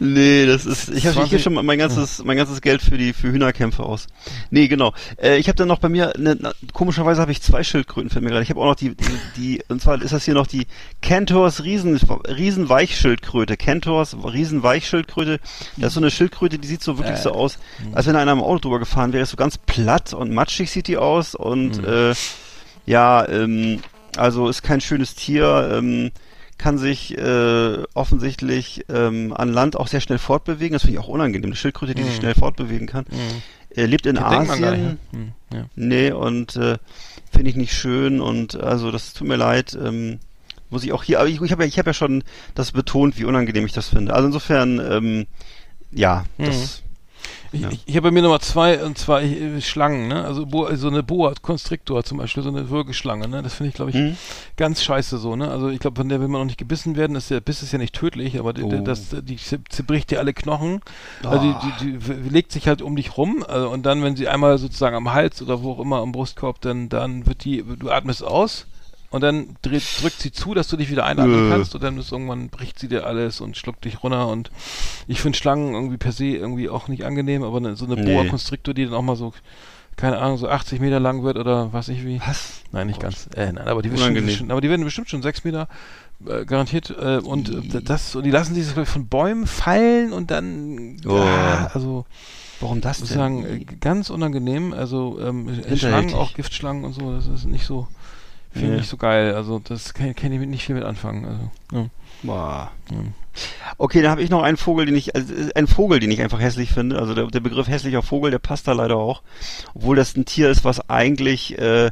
Nee, das ist. Ich, hab, ich 20 gebe schon mein ganzes, mein ganzes Geld für die für Hühnerkämpfe aus. Nee, genau. Äh, ich habe dann noch bei mir, ne, komischerweise habe ich zwei Schildkröten für mir gerade. Ich habe auch noch die, die, die, und zwar ist das hier noch die Kentors Riesen, Riesenweichschildkröte. Kentors Riesenweichschildkröte. Das ist so eine Schildkröte, die sieht so wirklich Äh. so aus, als wenn einer am Auto drüber gefahren wäre. Ist so ganz platt und matschig sieht die aus und Mhm. äh, ja, ähm, also ist kein schönes Tier. Ähm, kann sich äh, offensichtlich ähm, an Land auch sehr schnell fortbewegen. Das finde ich auch unangenehm. Eine Schildkröte, die sich Mhm. schnell fortbewegen kann. Mhm. Er lebt in nicht, Asien. Hm, ja. Nee, und äh, finde ich nicht schön und also das tut mir leid. Ähm, muss ich auch hier, aber ich, ich habe ja, ich hab ja schon das betont, wie unangenehm ich das finde. Also insofern, ähm, ja, das. Ich, Ja. ich, ich habe bei mir Nummer zwei, und zwar äh, Schlangen, ne? Also Bo so eine Boa Constrictor zum Beispiel, so eine Würgeschlange, ne? Das finde ich, glaube ich, Hm? ganz scheiße so, ne? Also ich glaube, von der will man noch nicht gebissen werden. Das, der Biss ist ja nicht tödlich, aber die, Oh. das, die zer- zerbricht dir alle Knochen. Also die, die, die legt sich halt um dich rum also, und dann, wenn sie einmal sozusagen am Hals oder wo auch immer am Brustkorb, dann, dann wird die, du atmest aus und dann dreht, drückt sie zu, dass du dich wieder einatmen Äh. kannst und dann ist irgendwann bricht sie dir alles und schluckt dich runter und ich finde Schlangen irgendwie per se irgendwie auch nicht angenehm, aber ne, so eine. Boa Constrictor, die dann auch mal so keine Ahnung, so 80 Meter lang wird oder was ich wie. Was? Nein, nicht ganz. Äh, nein, aber die, bestimmt, aber die werden bestimmt schon sechs Meter äh, garantiert. Äh, und äh, das, und die lassen sich von Bäumen fallen und dann, Oh. ja, also Warum das muss denn? sagen, äh, ganz unangenehm. Also ähm, äh. Schlangen, auch Giftschlangen und so, das ist nicht so, finde ich Nee. nicht so geil. Also das kann, kann ich mit nicht viel mit anfangen. Also, ja. Boah. Ja. Okay, dann habe ich noch einen Vogel, den ich, also äh, einen Vogel, den ich einfach hässlich finde. Also der, der Begriff hässlicher Vogel, der passt da leider auch. Obwohl das ein Tier ist, was eigentlich, äh,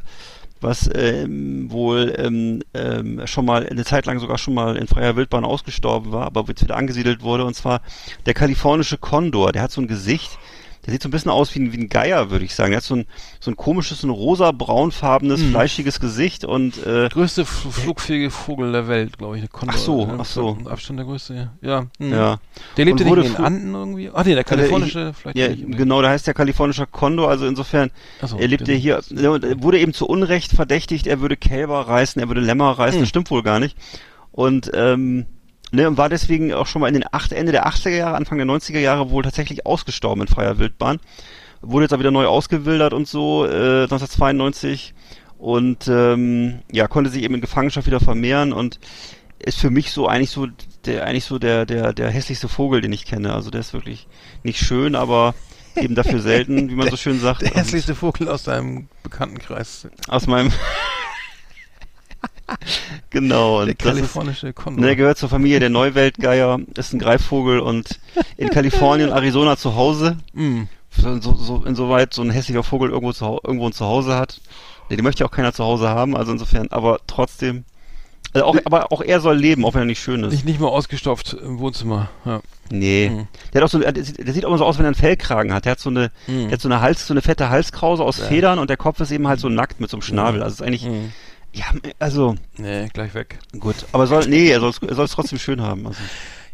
was ähm, wohl ähm, ähm, schon mal eine Zeit lang sogar schon mal in freier Wildbahn ausgestorben war, aber jetzt wieder angesiedelt wurde. Und zwar der kalifornische Kondor. Der hat so ein Gesicht. Der sieht so ein bisschen aus wie ein, wie ein Geier, würde ich sagen. Der hat so ein, so ein komisches, so ein rosa-braunfarbenes, Mhm. fleischiges Gesicht und äh, Größte flugfähige Vogel der Welt, glaube ich. Der Kondor, Ach so, ne? ach so. Abstand der größte, ja. Ja. hm. ja. Der lebte nicht in den Anden irgendwie. Ach nee, der kalifornische, vielleicht Ja, nicht. genau, da heißt der kalifornischer Kondor, also insofern, Achso, er lebte der- hier, ja, und er wurde eben zu Unrecht verdächtigt, er würde Kälber reißen, er würde Lämmer reißen, Hm. das stimmt wohl gar nicht. Und, ähm, ne, und war deswegen auch schon mal in den acht, Ende der 80er Jahre, Anfang der 90er Jahre wohl tatsächlich ausgestorben in freier Wildbahn. Wurde jetzt auch wieder neu ausgewildert und so, äh, 1992. Und, ähm, ja, konnte sich eben in Gefangenschaft wieder vermehren und ist für mich so eigentlich so der eigentlich so der der der hässlichste Vogel, den ich kenne. Also der ist wirklich nicht schön, aber eben dafür selten, wie man so schön sagt. Der hässlichste Vogel aus deinem Bekanntenkreis. aus meinem genau und Der kalifornische Kondor. Ne, gehört zur Familie der Neuweltgeier, ist ein Greifvogel und in Kalifornien und Arizona zu Hause. Mm. So, so, so, insoweit so ein hässlicher Vogel irgendwo, zu, irgendwo ein Zuhause hat. Ne, den möchte ja auch keiner zu Hause haben, also insofern, aber trotzdem. Also auch, aber auch er soll leben, auch wenn er nicht schön ist. Nicht, nicht mal ausgestopft im Wohnzimmer. Ja. Nee. Mhm. Der hat auch so, der, sieht- der sieht auch immer so aus, wenn er einen Fellkragen hat. Der hat so eine, Mhm. der hat so eine Hals, so eine fette Halskrause aus Ja. Federn und der Kopf ist eben halt so nackt mit so einem Schnabel. Also es ist eigentlich, Mhm. Ja, also, Nee, gleich weg. gut. Aber soll, nee, er soll es er trotzdem schön haben. Also.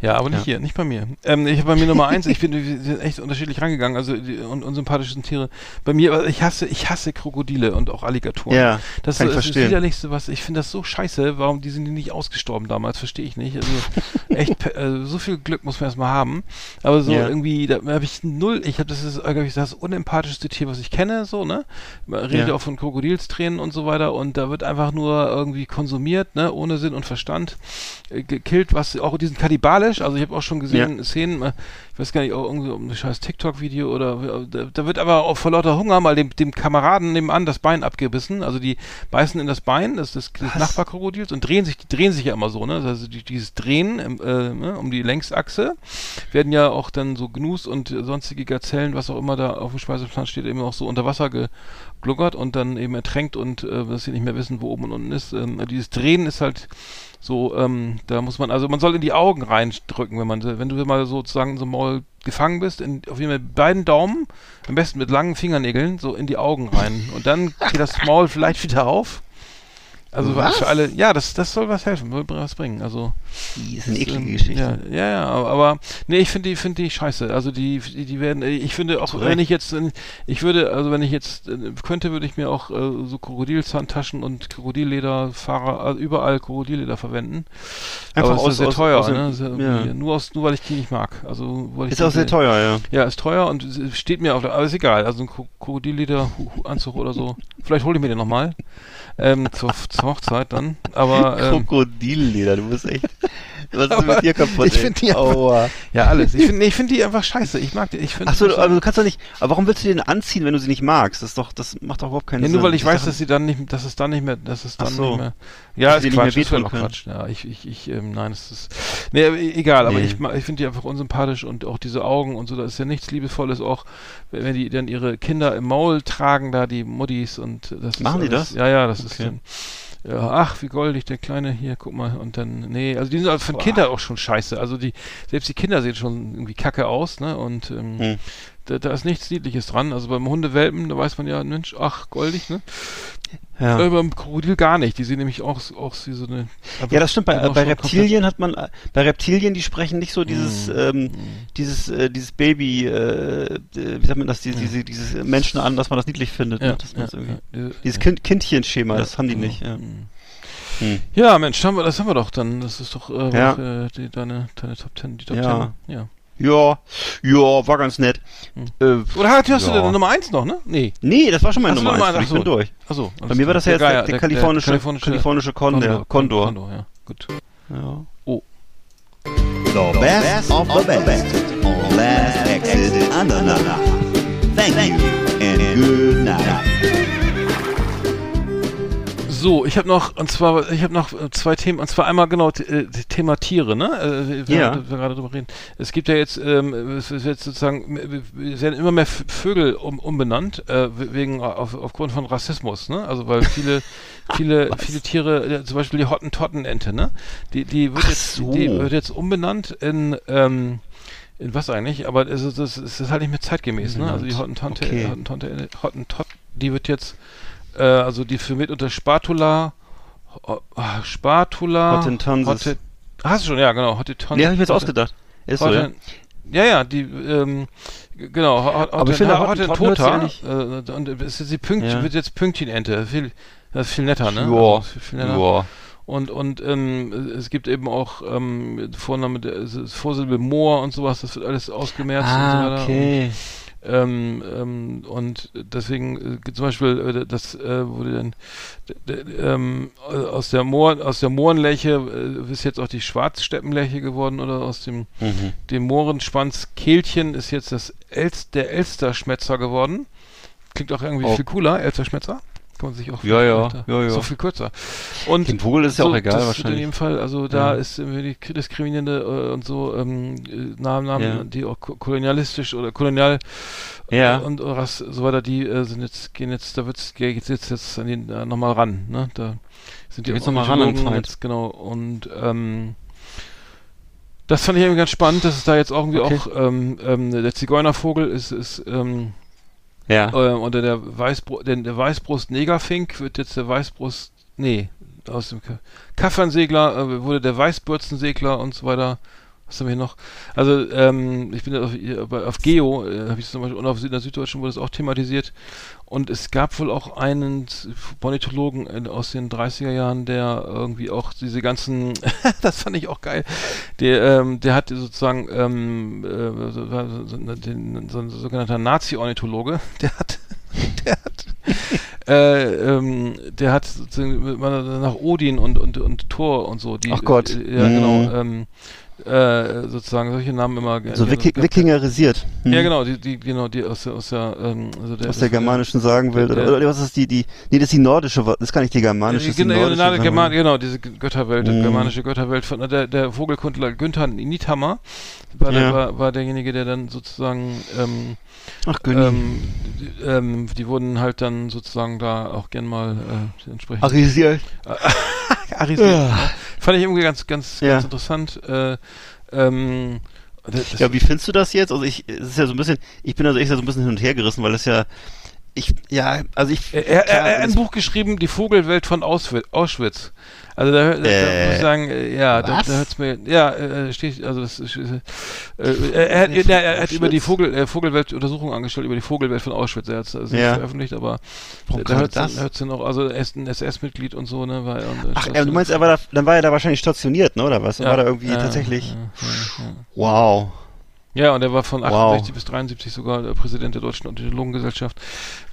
Ja, aber nicht Ja. hier, nicht bei mir. Ähm, ich habe bei mir Nummer eins, ich bin wir sind echt unterschiedlich rangegangen, also die un unsympathischen Tiere. Bei mir, aber ich hasse, ich hasse Krokodile und auch Alligatoren. Ja, das kann ist das widerlichste, was ich finde das so scheiße, warum die sind die nicht ausgestorben damals, verstehe ich nicht. Also echt äh, so viel Glück muss man erstmal haben, aber so Ja. irgendwie da habe ich null, ich habe das ist glaube ich das unempathischste Tier, was ich kenne, so, ne? Man redet Ja. auch von Krokodilstränen und so weiter und da wird einfach nur irgendwie konsumiert, ne, ohne Sinn und Verstand äh, gekillt, was auch die sind martialisch. Also ich habe auch schon gesehen Szenen, äh, ich weiß gar nicht, auch irgendwie um ein scheiß TikTok-Video oder da, da wird aber auch vor lauter Hunger mal dem, dem Kameraden nebenan das Bein abgebissen. Also die beißen in das Bein des, des, des Nachbarkrokodils und drehen sich, die drehen sich ja immer so, ne? Also die, dieses Drehen ähm, äh, ne? um die Längsachse werden ja auch dann so Gnus und sonstige Gazellen, was auch immer da auf dem Speiseplan steht, eben auch so unter Wasser gegluckert und dann eben ertränkt und äh, dass sie nicht mehr wissen, wo oben und unten ist. Ähm, dieses Drehen ist halt so, ähm, da muss man, also man soll in die Augen reindrücken, wenn man, wenn du mal sozusagen so Maul gefangen bist, in, auf jeden Fall mit beiden Daumen, am besten mit langen Fingernägeln, so in die Augen rein. Und dann geht das Maul vielleicht wieder auf. Also Was? für alle, ja, das, das soll was helfen, soll was bringen. Also Die ist eine das, eklige ähm, Geschichte. Ja, ja, ja, aber, nee, ich finde die, finde die scheiße. Also die, die, die werden, ich finde auch, Zu wenn ich jetzt, ich würde, also wenn ich jetzt äh, könnte, würde ich mir auch äh, so Krokodilzahntaschen und Krokodilleder, Fahrer, äh, überall Krokodilleder verwenden. Einfach aber es aus- ist sehr aus- teuer, aus ne? Ist ja Nur aus, nur weil ich die nicht mag. Also weil ich Ist auch sehr teuer, ja. Ja, ist teuer und steht mir auf der, aber ist egal. Also ein Kro- Krokodilleder-Anzug oder so. Vielleicht hole ich mir den nochmal. Ähm, zur, zur Hochzeit dann. Aber ähm, Krokodilleder, du bist echt. Was ist mit dir kaputt? ich ey? find die einfach- ja, alles. Ich finde nee, ich finde die einfach scheiße. Ich mag die. Ich finde Achso, aber du kannst doch nicht. Aber warum willst du den anziehen, wenn du sie nicht magst? Das ist doch, das macht doch überhaupt keinen Ja, Sinn. nur weil ich weiß, dachte- dass sie dann nicht, dass es dann nicht mehr, dass es dann so. nicht mehr. Ja, ist Quatsch, doch können. Quatsch. Ja, ich, ich, ich, ähm, nein, es ist, nee, egal, aber Nee. ich, ich finde die einfach unsympathisch und auch diese Augen und so, da ist ja nichts Liebevolles auch, wenn die dann ihre Kinder im Maul tragen, da die Muddies und das Machen ist die alles, das? Ja, ja, das ist Okay. ja, ach, wie goldig, der Kleine hier, guck mal, und dann, nee, also die sind also für Boah. Kinder auch schon scheiße, also die, selbst die Kinder sehen schon irgendwie kacke aus, ne, und, ähm, Hm. Da, da ist nichts Niedliches dran, also beim Hundewelpen, da weiß man ja, Mensch, ach, goldig, ne, Ja. äh, beim Krokodil gar nicht. Die sehen nämlich auch, auch wie so eine. Ja, das stimmt. Bei, Genau, bei Reptilien hat man, äh, bei Reptilien, die sprechen nicht so dieses, Mm, ähm, dieses, äh, dieses Baby, äh, äh, wie sagt man das, die, diese, dieses Menschen an, dass man das niedlich findet. Ja, ne? dass das irgendwie, ja, dieses ja. kind, Kindchenschema, das haben die genau. nicht. Ja. Mm. Hm. Ja, Mensch, haben wir, das haben wir doch dann. Das ist doch äh, Ja. äh, die, deine, deine Top Ten, die Top Ja. Ten. Ja. Ja, ja, war ganz nett. Hm. Äh, Oder hast, hast du Ja. denn Nummer eins noch, ne? Nee. nee, das war schon meine Ach so, Nummer Nummer eins. eins, Ich ach bin so. durch. Achso. Bei mir war das ja jetzt der, der, kalifornische, kalifornische, kalifornische Condor. Condor. Condor, ja. Gut. Ja. The best of the best on Last Exit Andernach. Thank you and good night. So, ich habe noch, und zwar, ich habe noch zwei Themen, und zwar einmal genau äh, Thema Tiere, ne? Äh, wir, Ja. wir gerade drüber reden. Es gibt ja jetzt, ähm, es wird jetzt sozusagen, es werden immer mehr Vögel um, umbenannt, äh, wegen, auf, aufgrund von Rassismus, ne? Also weil viele, viele, viele Tiere, äh, zum Beispiel die Hottentottenente, ne? Die, die wird Ach jetzt, so. die wird jetzt umbenannt in, ähm, in was eigentlich? Aber es ist, das ist halt nicht mehr zeitgemäß, ne? Also die Hottentante, Okay. Hottentante, Hottentott, die wird jetzt, äh, also die für mit unter Spatula, ah, Spatula, Hottentonsis. Hotte- hast du schon, ja, genau, Hottentonsis. Nee, hab ich mir jetzt ausgedacht. Ist so, ja. Ja, ja, die, ähm, genau, Ho- Ho- Aber ich finde, ja Hottentota, nicht- äh, und ist die Pünkt, Ja. wird jetzt Pünktchenente, viel, das ist viel netter, ne? Ja. Also, viel, viel netter. Ja. Und, und ähm, es gibt eben auch ähm, Vorname, Vorsilbe Moor und sowas, das wird alles ausgemerzt und so Ah, weiter. okay. Ähm, ähm, und deswegen äh, zum Beispiel äh, das äh, wurde dann ähm, äh, aus der Moor aus der Mohrenläche äh, ist jetzt auch die Schwarzsteppenläche geworden oder aus dem Mhm. dem Mohrenschwanzkehlchen ist jetzt das Elst, der Elsterschmetzer geworden. Klingt auch irgendwie Oh. viel cooler, Elsterschmetzer. Kann man sich auch Ja, ja, ja, ja. Ist auch viel kürzer. Und Dem Vogel ist ja so, auch egal das wird In wahrscheinlich. jedem Fall, also da Ja. ist irgendwie die diskriminierende äh, und so ähm, äh, Namen, Namen Ja. die auch ko- kolonialistisch oder kolonial Ja. äh, und was so weiter, die äh, sind jetzt, gehen jetzt, da wird's, geht jetzt, jetzt, jetzt an den äh, nochmal ran, ne? Da sind die Da geht's noch mal ran an jetzt, genau, und ähm, das fand ich irgendwie ganz spannend, dass es da jetzt auch irgendwie Okay. auch ähm, ähm, der Zigeunervogel ist, ist ähm, Ja. äh, unter der Weißbrust, der, der Weißbrust-Negerfink wird jetzt der Weißbrust, nee, aus dem Ka- Kaffernsegler äh, wurde der Weißbürzensegler und so weiter. Was haben wir hier noch? Also, ähm, ich bin auf, auf Geo, äh, habe ich zum Beispiel, und auf in der Süddeutschen wurde es auch thematisiert. Und es gab wohl auch einen Ornithologen in, aus den 30er Jahren, der irgendwie auch diese ganzen, das fand ich auch geil, der, ähm, der hat sozusagen ähm, äh, so, so, so, den, so ein sogenannter Nazi-Ornithologe, der hat, der hat, äh, ähm, der hat sozusagen nach Odin und, und, und Thor und so, die, Ach Gott. äh, ja Mhm. genau, ähm, äh, sozusagen solche Namen immer So gerne- Wiki Wikingerisiert. Hm. Ja, genau, die, die, genau, die aus der, aus der, ähm, also der, Aus der germanischen Sagenwelt. der- Oder, oder was ist die, die, nee, das ist die nordische, das gar nicht die germanische, die Genau, nordische. genau, German, genau, diese Götterwelt, Mhm. germanische Götterwelt von der, der Vogelkundler Günther Niethammer war, Ja. der, war, war derjenige, der dann sozusagen ähm, Ach, ähm, die, ähm, die wurden halt dann sozusagen da auch gern mal äh, entsprechend Arisiert. arisiert. Ja. Fand ich irgendwie ganz, ganz, Ja. ganz interessant. Äh, ähm, das, Ja, wie findest du das jetzt? Also ich, es ist ja so ein bisschen, ich bin also echt so ein bisschen hin und her gerissen, weil das ja, ich, ja, also ich, er, er, er hat ein Buch geschrieben, Die Vogelwelt von Auschwitz. Also da, da, da Äh, muss ich sagen, äh, ja, da, was? da hört's mir, ja, äh, steht, also das ist, äh, er, er, hat, er, er hat über die? Vogel, äh, Vogelwelt Untersuchung angestellt, über die Vogelwelt von Auschwitz. Er hat es also Ja. nicht veröffentlicht, aber Warum da hört es auch, also er ist ein SS-Mitglied und so, ne, war. Und, Ach, äh, du meinst, er war da, dann war er da wahrscheinlich stationiert, ne, oder was? Dann Ja, war da irgendwie tatsächlich, wow. Ja, und er war von Wow. 68 bis 73 sogar Präsident der Deutschen Ornithologengesellschaft.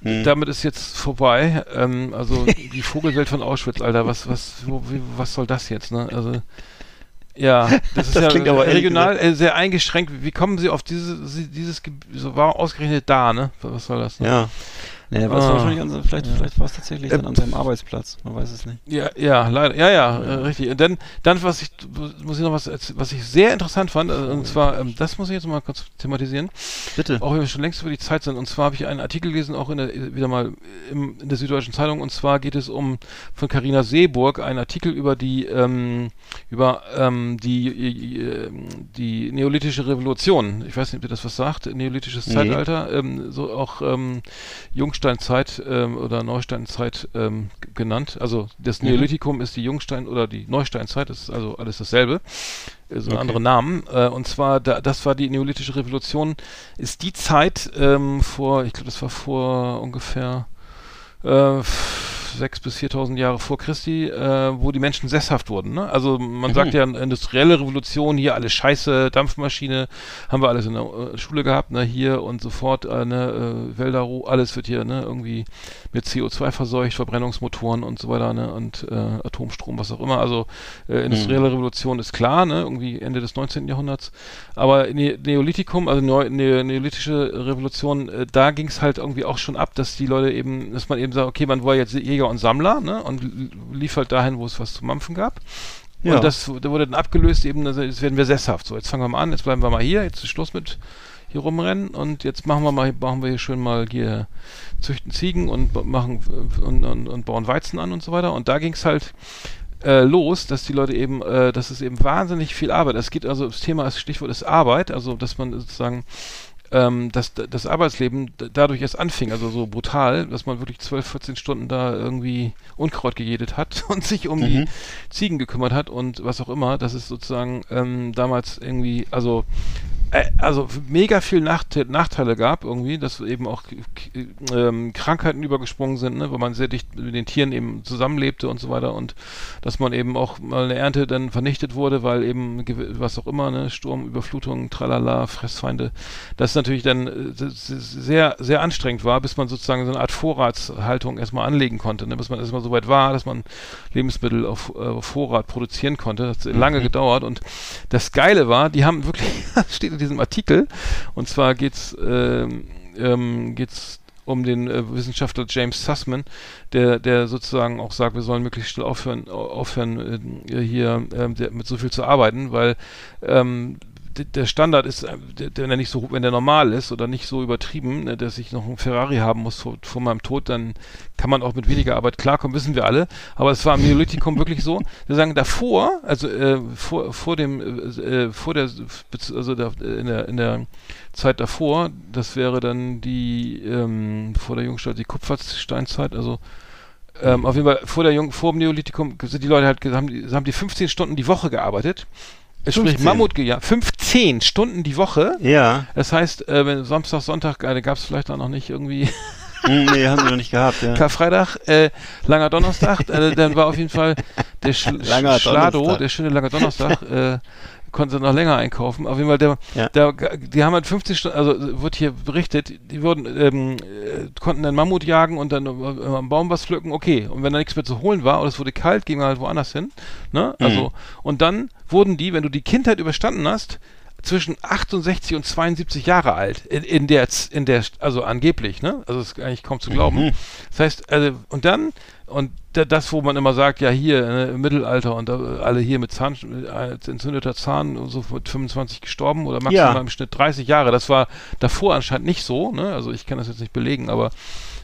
Hm. Damit ist jetzt vorbei. Ähm, also die Vogelwelt von Auschwitz, Alter, was, was, wo, wie, was soll das jetzt, ne? Also ja, das ist Das ja aber ehrlich regional äh, sehr eingeschränkt. Wie kommen Sie auf diese, dieses, Ge- so war ausgerechnet da, ne? Was soll das? Ne? Ja. Nee, war Ah. wahrscheinlich an, vielleicht, Ja. vielleicht war es tatsächlich Äh, dann an seinem Arbeitsplatz. Man weiß es nicht. Ja, ja, leider, ja, ja, Äh, richtig. Und dann, dann was ich, muss ich noch was, was ich sehr interessant fand, äh, und zwar, ähm, das muss ich jetzt mal kurz thematisieren. Bitte. auch wenn wir schon längst über die Zeit sind. Und zwar habe ich einen Artikel gelesen, auch in der, wieder mal im, in der Süddeutschen Zeitung. Und zwar geht es um von Carina Seeburg einen Artikel über die ähm, über ähm, die äh, die neolithische Revolution. Ich weiß nicht, ob ihr das was sagt. Neolithisches Nee. Zeitalter, ähm, so auch ähm, Jungsteinzeit ähm, oder Neusteinzeit ähm, genannt. Also das Mhm. Neolithikum ist die Jungstein oder die Neusteinzeit. Das ist also alles dasselbe. Äh, So Okay. andere Namen. Äh, und zwar, da, das war die neolithische Revolution, ist die Zeit ähm, vor, ich glaube, das war vor ungefähr äh, sechs bis 4.000 Jahre vor Christi, äh, wo die Menschen sesshaft wurden. Ne? Also man Mhm. sagt ja, industrielle Revolution, hier alles Scheiße, Dampfmaschine, haben wir alles in der äh, Schule gehabt, ne? hier und sofort, äh, ne, äh, Wälder, alles wird hier ne? irgendwie mit CO2 verseucht, Verbrennungsmotoren und so weiter ne? und äh, Atomstrom, was auch immer. Also äh, industrielle Revolution ist klar, ne? irgendwie Ende des 19. Jahrhunderts. Aber ne Neolithikum, also Neo ne neolithische Revolution, äh, da ging es halt irgendwie auch schon ab, dass die Leute eben, dass man eben sagt, okay, man war jetzt Jäger und Sammler ne? und halt dahin, wo es was zu mampfen gab. Ja. Und das da wurde dann abgelöst, eben, also jetzt werden wir sesshaft. So, jetzt fangen wir mal an, jetzt bleiben wir mal hier, jetzt ist Schluss mit hier rumrennen und jetzt machen wir mal, machen wir hier schön mal hier züchten Ziegen und machen und, und, und bauen Weizen an und so weiter. Und da ging es halt äh, los, dass die Leute eben, äh, dass es eben wahnsinnig viel Arbeit. Es geht also, das Thema, das Stichwort ist Arbeit, also dass man sozusagen ähm, dass das Arbeitsleben dadurch erst anfing, also so brutal, dass man wirklich 12, 14 Stunden da irgendwie Unkraut gejätet hat und sich um die Mhm. Ziegen gekümmert hat und was auch immer. Das ist sozusagen ähm, damals irgendwie, also also mega viel Nachte Nachteile gab irgendwie, dass eben auch ähm, Krankheiten übergesprungen sind, ne, weil man sehr dicht mit den Tieren eben zusammenlebte und so weiter und dass man eben auch mal eine Ernte dann vernichtet wurde, weil eben was auch immer, ne, Sturm, Überflutung, tralala, Fressfeinde, das natürlich dann äh, sehr, sehr anstrengend war, bis man sozusagen so eine Art Vorratshaltung erstmal anlegen konnte, ne, bis man erstmal so weit war, dass man Lebensmittel auf, äh, Vorrat produzieren konnte. Das hat lange gedauert und das Geile war, die haben wirklich, das steht in diesem Artikel, und zwar geht's, ähm, ähm, geht's um den äh, Wissenschaftler James Sussman, der, der sozusagen auch sagt, wir sollen möglichst schnell aufhören, au- aufhören äh, hier ähm, der, mit so viel zu arbeiten, weil ähm, der Standard ist, äh, wenn er nicht so, wenn der normal ist oder nicht so übertrieben, ne, dass ich noch einen Ferrari haben muss vor, vor meinem Tod, dann kann man auch mit weniger Arbeit klarkommen, wissen wir alle. Aber es war im Neolithikum wirklich so. Wir sagen davor, also äh, vor, vor dem, äh, äh, vor der, also da, in der, in der Zeit davor, das wäre dann die, ähm, vor der Jungstadt, die Kupfersteinzeit, also ähm, auf jeden Fall vor der Jung, vor dem Neolithikum sind die Leute halt, haben die, haben die 15 Stunden die Woche gearbeitet. Es spricht 15? Mammut, ja, 15 Stunden die Woche. Ja. Das heißt, äh, wenn Samstag, Sonntag, äh, gab es vielleicht auch noch nicht irgendwie Hm, nee, haben wir noch nicht gehabt, ja. Karfreitag, äh, langer Donnerstag, äh, dann war auf jeden Fall der Sch Langer Schlado, Donnerstag. der schöne lange Donnerstag, äh, konnte noch länger einkaufen. Auf jeden Fall, der, Ja. der, die haben halt 50 Stunden, also wird hier berichtet, die wurden, ähm, äh, konnten dann Mammut jagen und dann äh, am Baum was pflücken, okay. Und wenn da nichts mehr zu holen war oder es wurde kalt, ging man halt woanders hin. Ne? Also, Mhm. und dann wurden die, wenn du die Kindheit überstanden hast, zwischen 68 und 72 Jahre alt in, in der in der also angeblich ne also ist eigentlich kaum zu glauben Mhm. das heißt also und dann und da- das wo man immer sagt ja hier ne, im Mittelalter und alle hier mit Zahn entzündeter Zahn und so mit 25 gestorben oder maximal Ja. im Schnitt 30 Jahre das war davor anscheinend nicht so ne also ich kann das jetzt nicht belegen aber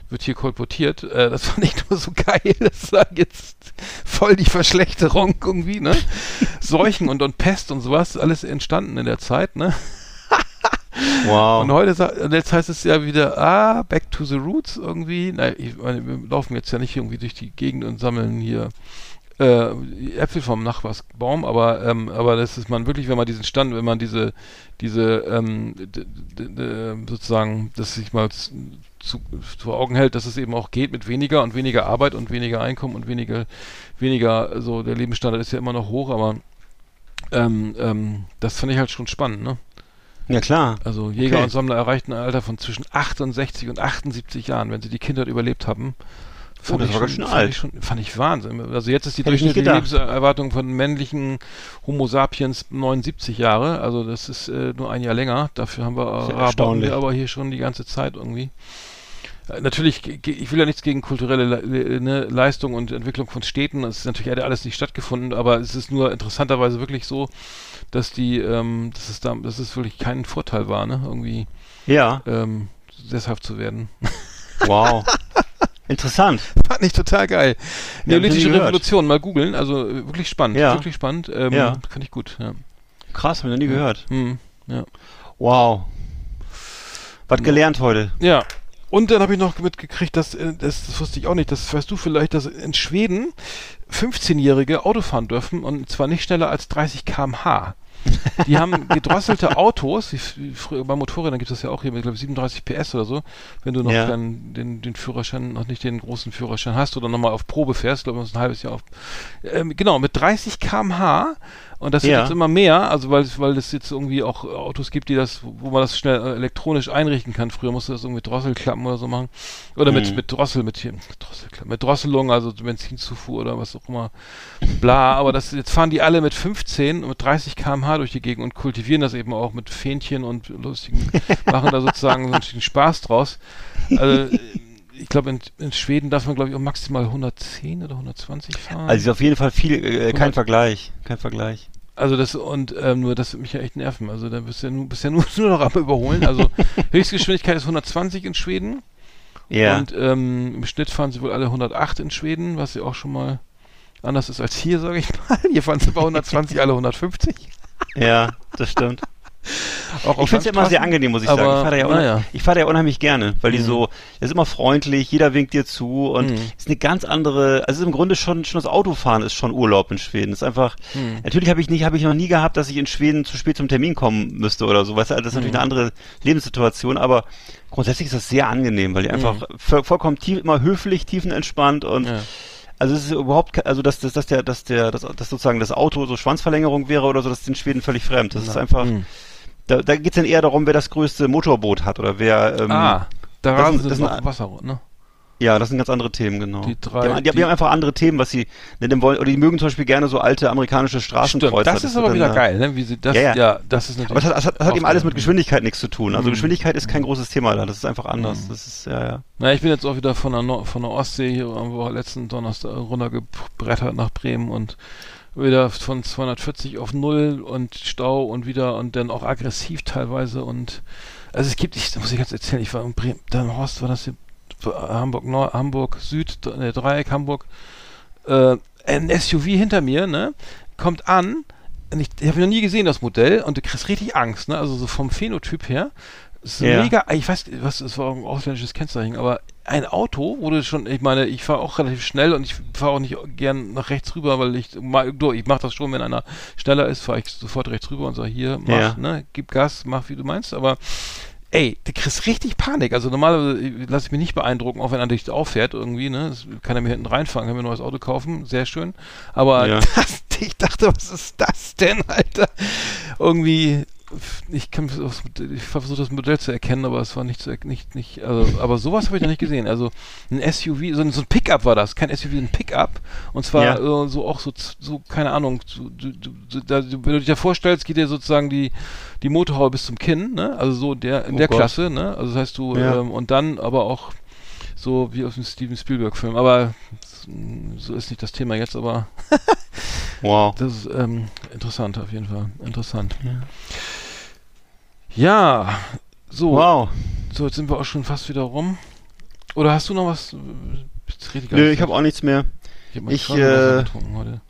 wird hier kolportiert. Äh, das fand ich nur so geil. Das war jetzt voll die Verschlechterung irgendwie, ne? Seuchen und, und Pest und sowas, alles entstanden in der Zeit, ne? Wow. Und heute jetzt heißt es ja wieder, ah, back to the roots irgendwie. Nein, ich meine, wir laufen jetzt ja nicht irgendwie durch die Gegend und sammeln hier äh, Äpfel vom Nachbarsbaum, aber ähm, aber das ist man wirklich, wenn man diesen Stand, wenn man diese diese ähm, sozusagen, dass sich mal zu, vor Augen hält, dass es eben auch geht mit weniger und weniger Arbeit und weniger Einkommen und weniger weniger, so der Lebensstandard ist ja immer noch hoch, aber ähm, ähm, das finde ich halt schon spannend, ne? Ja, klar. Also Jäger Okay. und Sammler erreichten ein Alter von zwischen 68 und 78 Jahren, wenn sie die Kindheit überlebt haben. Oh, das ich war ganz schon- schön fand alt. Ich schon, fand ich Wahnsinn. Also jetzt ist die durchschnittliche. Lebenserwartung von männlichen Homo sapiens 79 Jahre. Also das ist äh, nur ein Jahr länger. Dafür haben wir, Sehr äh, wir aber hier schon die ganze Zeit irgendwie. Äh, Natürlich, ich will ja nichts gegen kulturelle Le Le- ne, Leistung und Entwicklung von Städten. Das ist natürlich hätte alles nicht stattgefunden, aber es ist nur interessanterweise wirklich so, dass die, ähm, dass es da, dass es wirklich kein Vorteil war, ne, irgendwie Ja, ähm, sesshaft zu werden. wow. Interessant. Fand ich total geil. Ja, Neolithische. Revolution, mal googeln, also äh, wirklich spannend, Ja. wirklich spannend. Ähm, Ja. Fand ich gut, ja. Krass, hab ich noch nie gehört. Hm, ja. Wow. Was gelernt heute. ja. Und dann habe ich noch mitgekriegt, dass, äh, das, das wusste ich auch nicht, das weißt du vielleicht, dass in Schweden 15-Jährige Auto fahren dürfen und zwar nicht schneller als 30 km/h. Die haben gedrosselte Autos, wie, früher bei Motorrädern gibt es das ja auch hier mit, glaube ich, 37 PS oder so, wenn du noch Ja. dann den, den Führerschein, noch nicht den großen Führerschein hast oder nochmal auf Probe fährst, glaube ich, ein halbes Jahr auf. Ähm, genau, mit 30 km/h und das wird Ja. jetzt immer mehr, also weil es, weil es jetzt irgendwie auch Autos gibt, die das, wo man das schnell äh, elektronisch einrichten kann. Früher musste das irgendwie mit Drosselklappen oder so machen. Oder mit, Mhm. mit Drossel, mit hier, Drosselklappen, mit Drosselung, also Benzinzufuhr oder was auch immer. Bla, aber das, jetzt fahren die alle mit 15 und mit 30 km/h durch die Gegend und kultivieren das eben auch mit Fähnchen und lustigen, machen da sozusagen so einen Spaß draus. Also, ich glaube, in, in Schweden darf man, glaube ich, auch maximal 110 oder 120 fahren. Also ist auf jeden Fall viel, äh, kein. Vergleich. Kein Vergleich. Also das und ähm, nur das wird mich ja echt nerven. Also da bist du ja nur, bist ja nur, nur noch am überholen. Also Höchstgeschwindigkeit ist 120 in Schweden Ja. und ähm, im Schnitt fahren sie wohl alle 108 in Schweden, was ja auch schon mal anders ist als hier, sage ich mal. Hier fahren sie bei 120 alle 150. ja, das stimmt. Ich finde es ja immer sehr angenehm, muss ich Aber, sagen. Ich fahre da ja, naja. ich fahr da ja unheimlich gerne, weil die Mhm. so, das ist immer freundlich, jeder winkt dir zu und Mhm. ist eine ganz andere, also im Grunde schon, schon das Autofahren ist schon Urlaub in Schweden. ist einfach, Hm. natürlich habe ich nicht, habe ich noch nie gehabt, dass ich in Schweden zu spät zum Termin kommen müsste oder so. Weißt du, das ist natürlich Mhm. eine andere Lebenssituation, aber grundsätzlich ist das sehr angenehm, weil die Mhm. einfach voll, vollkommen tief, immer höflich, tiefenentspannt und Ja. also es ist überhaupt, also dass, dass, dass der, dass der, dass, dass sozusagen das Auto so Schwanzverlängerung wäre oder so, das ist in Schweden völlig fremd. Das ist Na, einfach, hm. Da, da geht's dann eher darum, wer das größte Motorboot hat oder wer. Ähm, ah, da das rasen sind- sie das noch sind- Wasser, ne? Ja, das sind ganz andere Themen, genau. Die drei- die, haben, die, die- haben einfach andere Themen, was sie nennen wollen. Oder die mögen zum Beispiel gerne so alte amerikanische Straßenkreuzer. Stimmt, das ist aber wird wieder dann, geil, ne? Wie sie das, Ja, ja, ja. das ist natürlich. Aber es hat, es hat, es hat eben alles mit Geschwindigkeit nichts zu tun. Also Mhm. Geschwindigkeit ist kein großes Thema da. Das ist einfach anders. Mhm. Das ist, ja, ja. Na, ich bin jetzt auch wieder von der, Nor von der Ostsee hier am letzten Donnerstag runtergebrettert nach Bremen und wieder von 240 auf Null und Stau und wieder und dann auch aggressiv teilweise und also es gibt, ich muss ich ganz erzählen, ich war in Bremen, dann Horst war das hier, Hamburg Nord, Hamburg Süd, ne, Dreieck Hamburg, äh, ein SUV hinter mir, ne, kommt an, und ich, ich habe noch nie gesehen das Modell und du kriegst richtig Angst, ne, also so vom Phänotyp her, ist Ja. mega, ich weiß, was, es war ein ausländisches Kennzeichen, aber ein Auto, wo du schon, ich meine, ich fahre auch relativ schnell und ich fahre auch nicht gern nach rechts rüber, weil ich, ich mache das schon, wenn einer schneller ist, fahre ich sofort rechts rüber und sage, hier, mach, Ja. ne, gib Gas, mach wie du meinst, aber ey, du kriegst richtig Panik. Also normalerweise lasse ich mich nicht beeindrucken, auch wenn er dich auffährt irgendwie, ne? Das kann er mir hinten reinfahren, kann mir ein neues Auto kaufen, sehr schön. Aber Ja. das, ich dachte, was ist das denn, Alter? Irgendwie, ich kann ich versuche das Modell zu erkennen, aber es war nicht zu nicht nicht also, aber sowas habe ich noch nicht gesehen. Also ein SUV, so ein, so ein Pickup war das, kein SUV, ein Pickup und zwar Ja. äh, so auch so so keine Ahnung, so, du, du, da, wenn du dich da vorstellst, geht dir sozusagen die die Motorhaube bis zum Kinn, ne? Also so der in Oh der Gott. Klasse, ne? Also das heißt du Ja. ähm, und dann aber auch so wie aus dem Steven Spielberg Film, aber so ist nicht das Thema jetzt, aber Wow. das ist ähm, interessant auf jeden Fall. Interessant. Ja, so, Wow. so jetzt sind wir auch schon fast wieder rum. Oder hast du noch was? Nö, ich habe auch nichts mehr. ich hab mein ich, Quasselwasser äh, getrunken heute.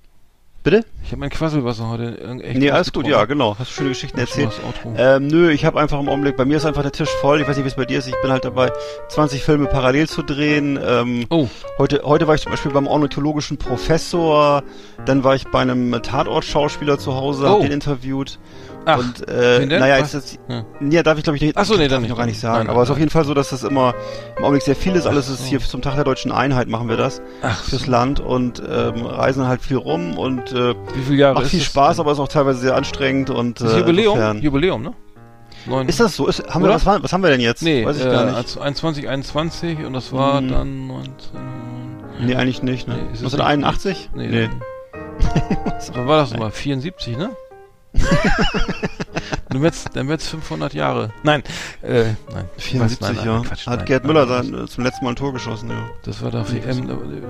Bitte? Ich habe mein Quasselwasser heute echt nee, alles gut, ja, genau. Hast schöne Geschichten erzählt. Ähm, nö, ich habe einfach im Augenblick, bei mir ist einfach der Tisch voll. Ich weiß nicht, wie es bei dir ist. Ich bin halt dabei, 20 Filme parallel zu drehen. Ähm, Oh, heute, heute war ich zum Beispiel beim ornithologischen Professor. Dann war ich bei einem Tatort-Schauspieler zu Hause, hab Oh. den interviewt. Ach, und äh, denn? naja, Was? jetzt ist Ja. ja. darf ich glaube ich nicht. Ach so, nee, darf dann ich noch gar nicht sagen. Nein, aber es ist auf jeden Fall so, dass das immer im Augenblick sehr viel ist. Alles ist hier zum Tag der deutschen Einheit machen wir das ach, fürs. Land und ähm, reisen halt viel rum und äh, wie viele Jahre macht viel das Spaß, denn? aber ist auch teilweise sehr anstrengend und Das ist äh, Jubiläum, insofern- Jubiläum, ne? Neun, Ist das so? Ist, haben wir, was, was haben wir denn jetzt? Nee, Weiß ich äh, gar nicht. als 21, 21 und das war Hm. dann 19... Nee, eigentlich nicht, ne? Nee, ist es 1981? Nee. nee. Wann war das nochmal? 74, ne? Dann wird's, dann wird's 500 Jahre. Nein, äh, nein. 74, Nein, nein, ja. Quatsch, Hat Gerd Müller sein, äh, zum letzten Mal ein Tor geschossen, ja. Das war doch Nee, WM,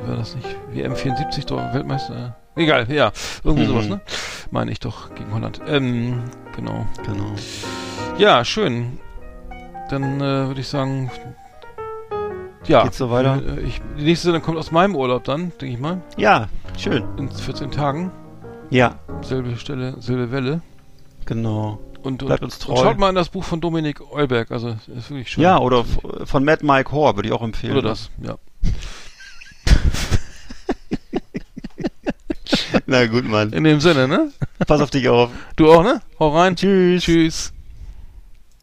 war das nicht? WM 74 doch Weltmeister? Egal, ja. Irgendwie Mhm. sowas, ne? Meine ich doch gegen Holland. Ähm, genau. Genau. Ja, schön. Dann äh, würde ich sagen, ja. Geht's so weiter? äh, Ich, die nächste Sendung kommt aus meinem Urlaub dann, denke ich mal. Ja, schön. In 14 Tagen. Ja, Selbe Stelle, selbe Welle. genau. Und, und, Bleibt uns treu. und schaut mal in das Buch von Dominik Eulberg, also ist wirklich schön. Ja, oder von Matt Mike Hoare würde ich auch empfehlen. Oder das, ja. Na gut, Mann. In dem Sinne, ne? Pass auf dich auf. Du auch, ne? Hau rein. Tschüss. Tschüss.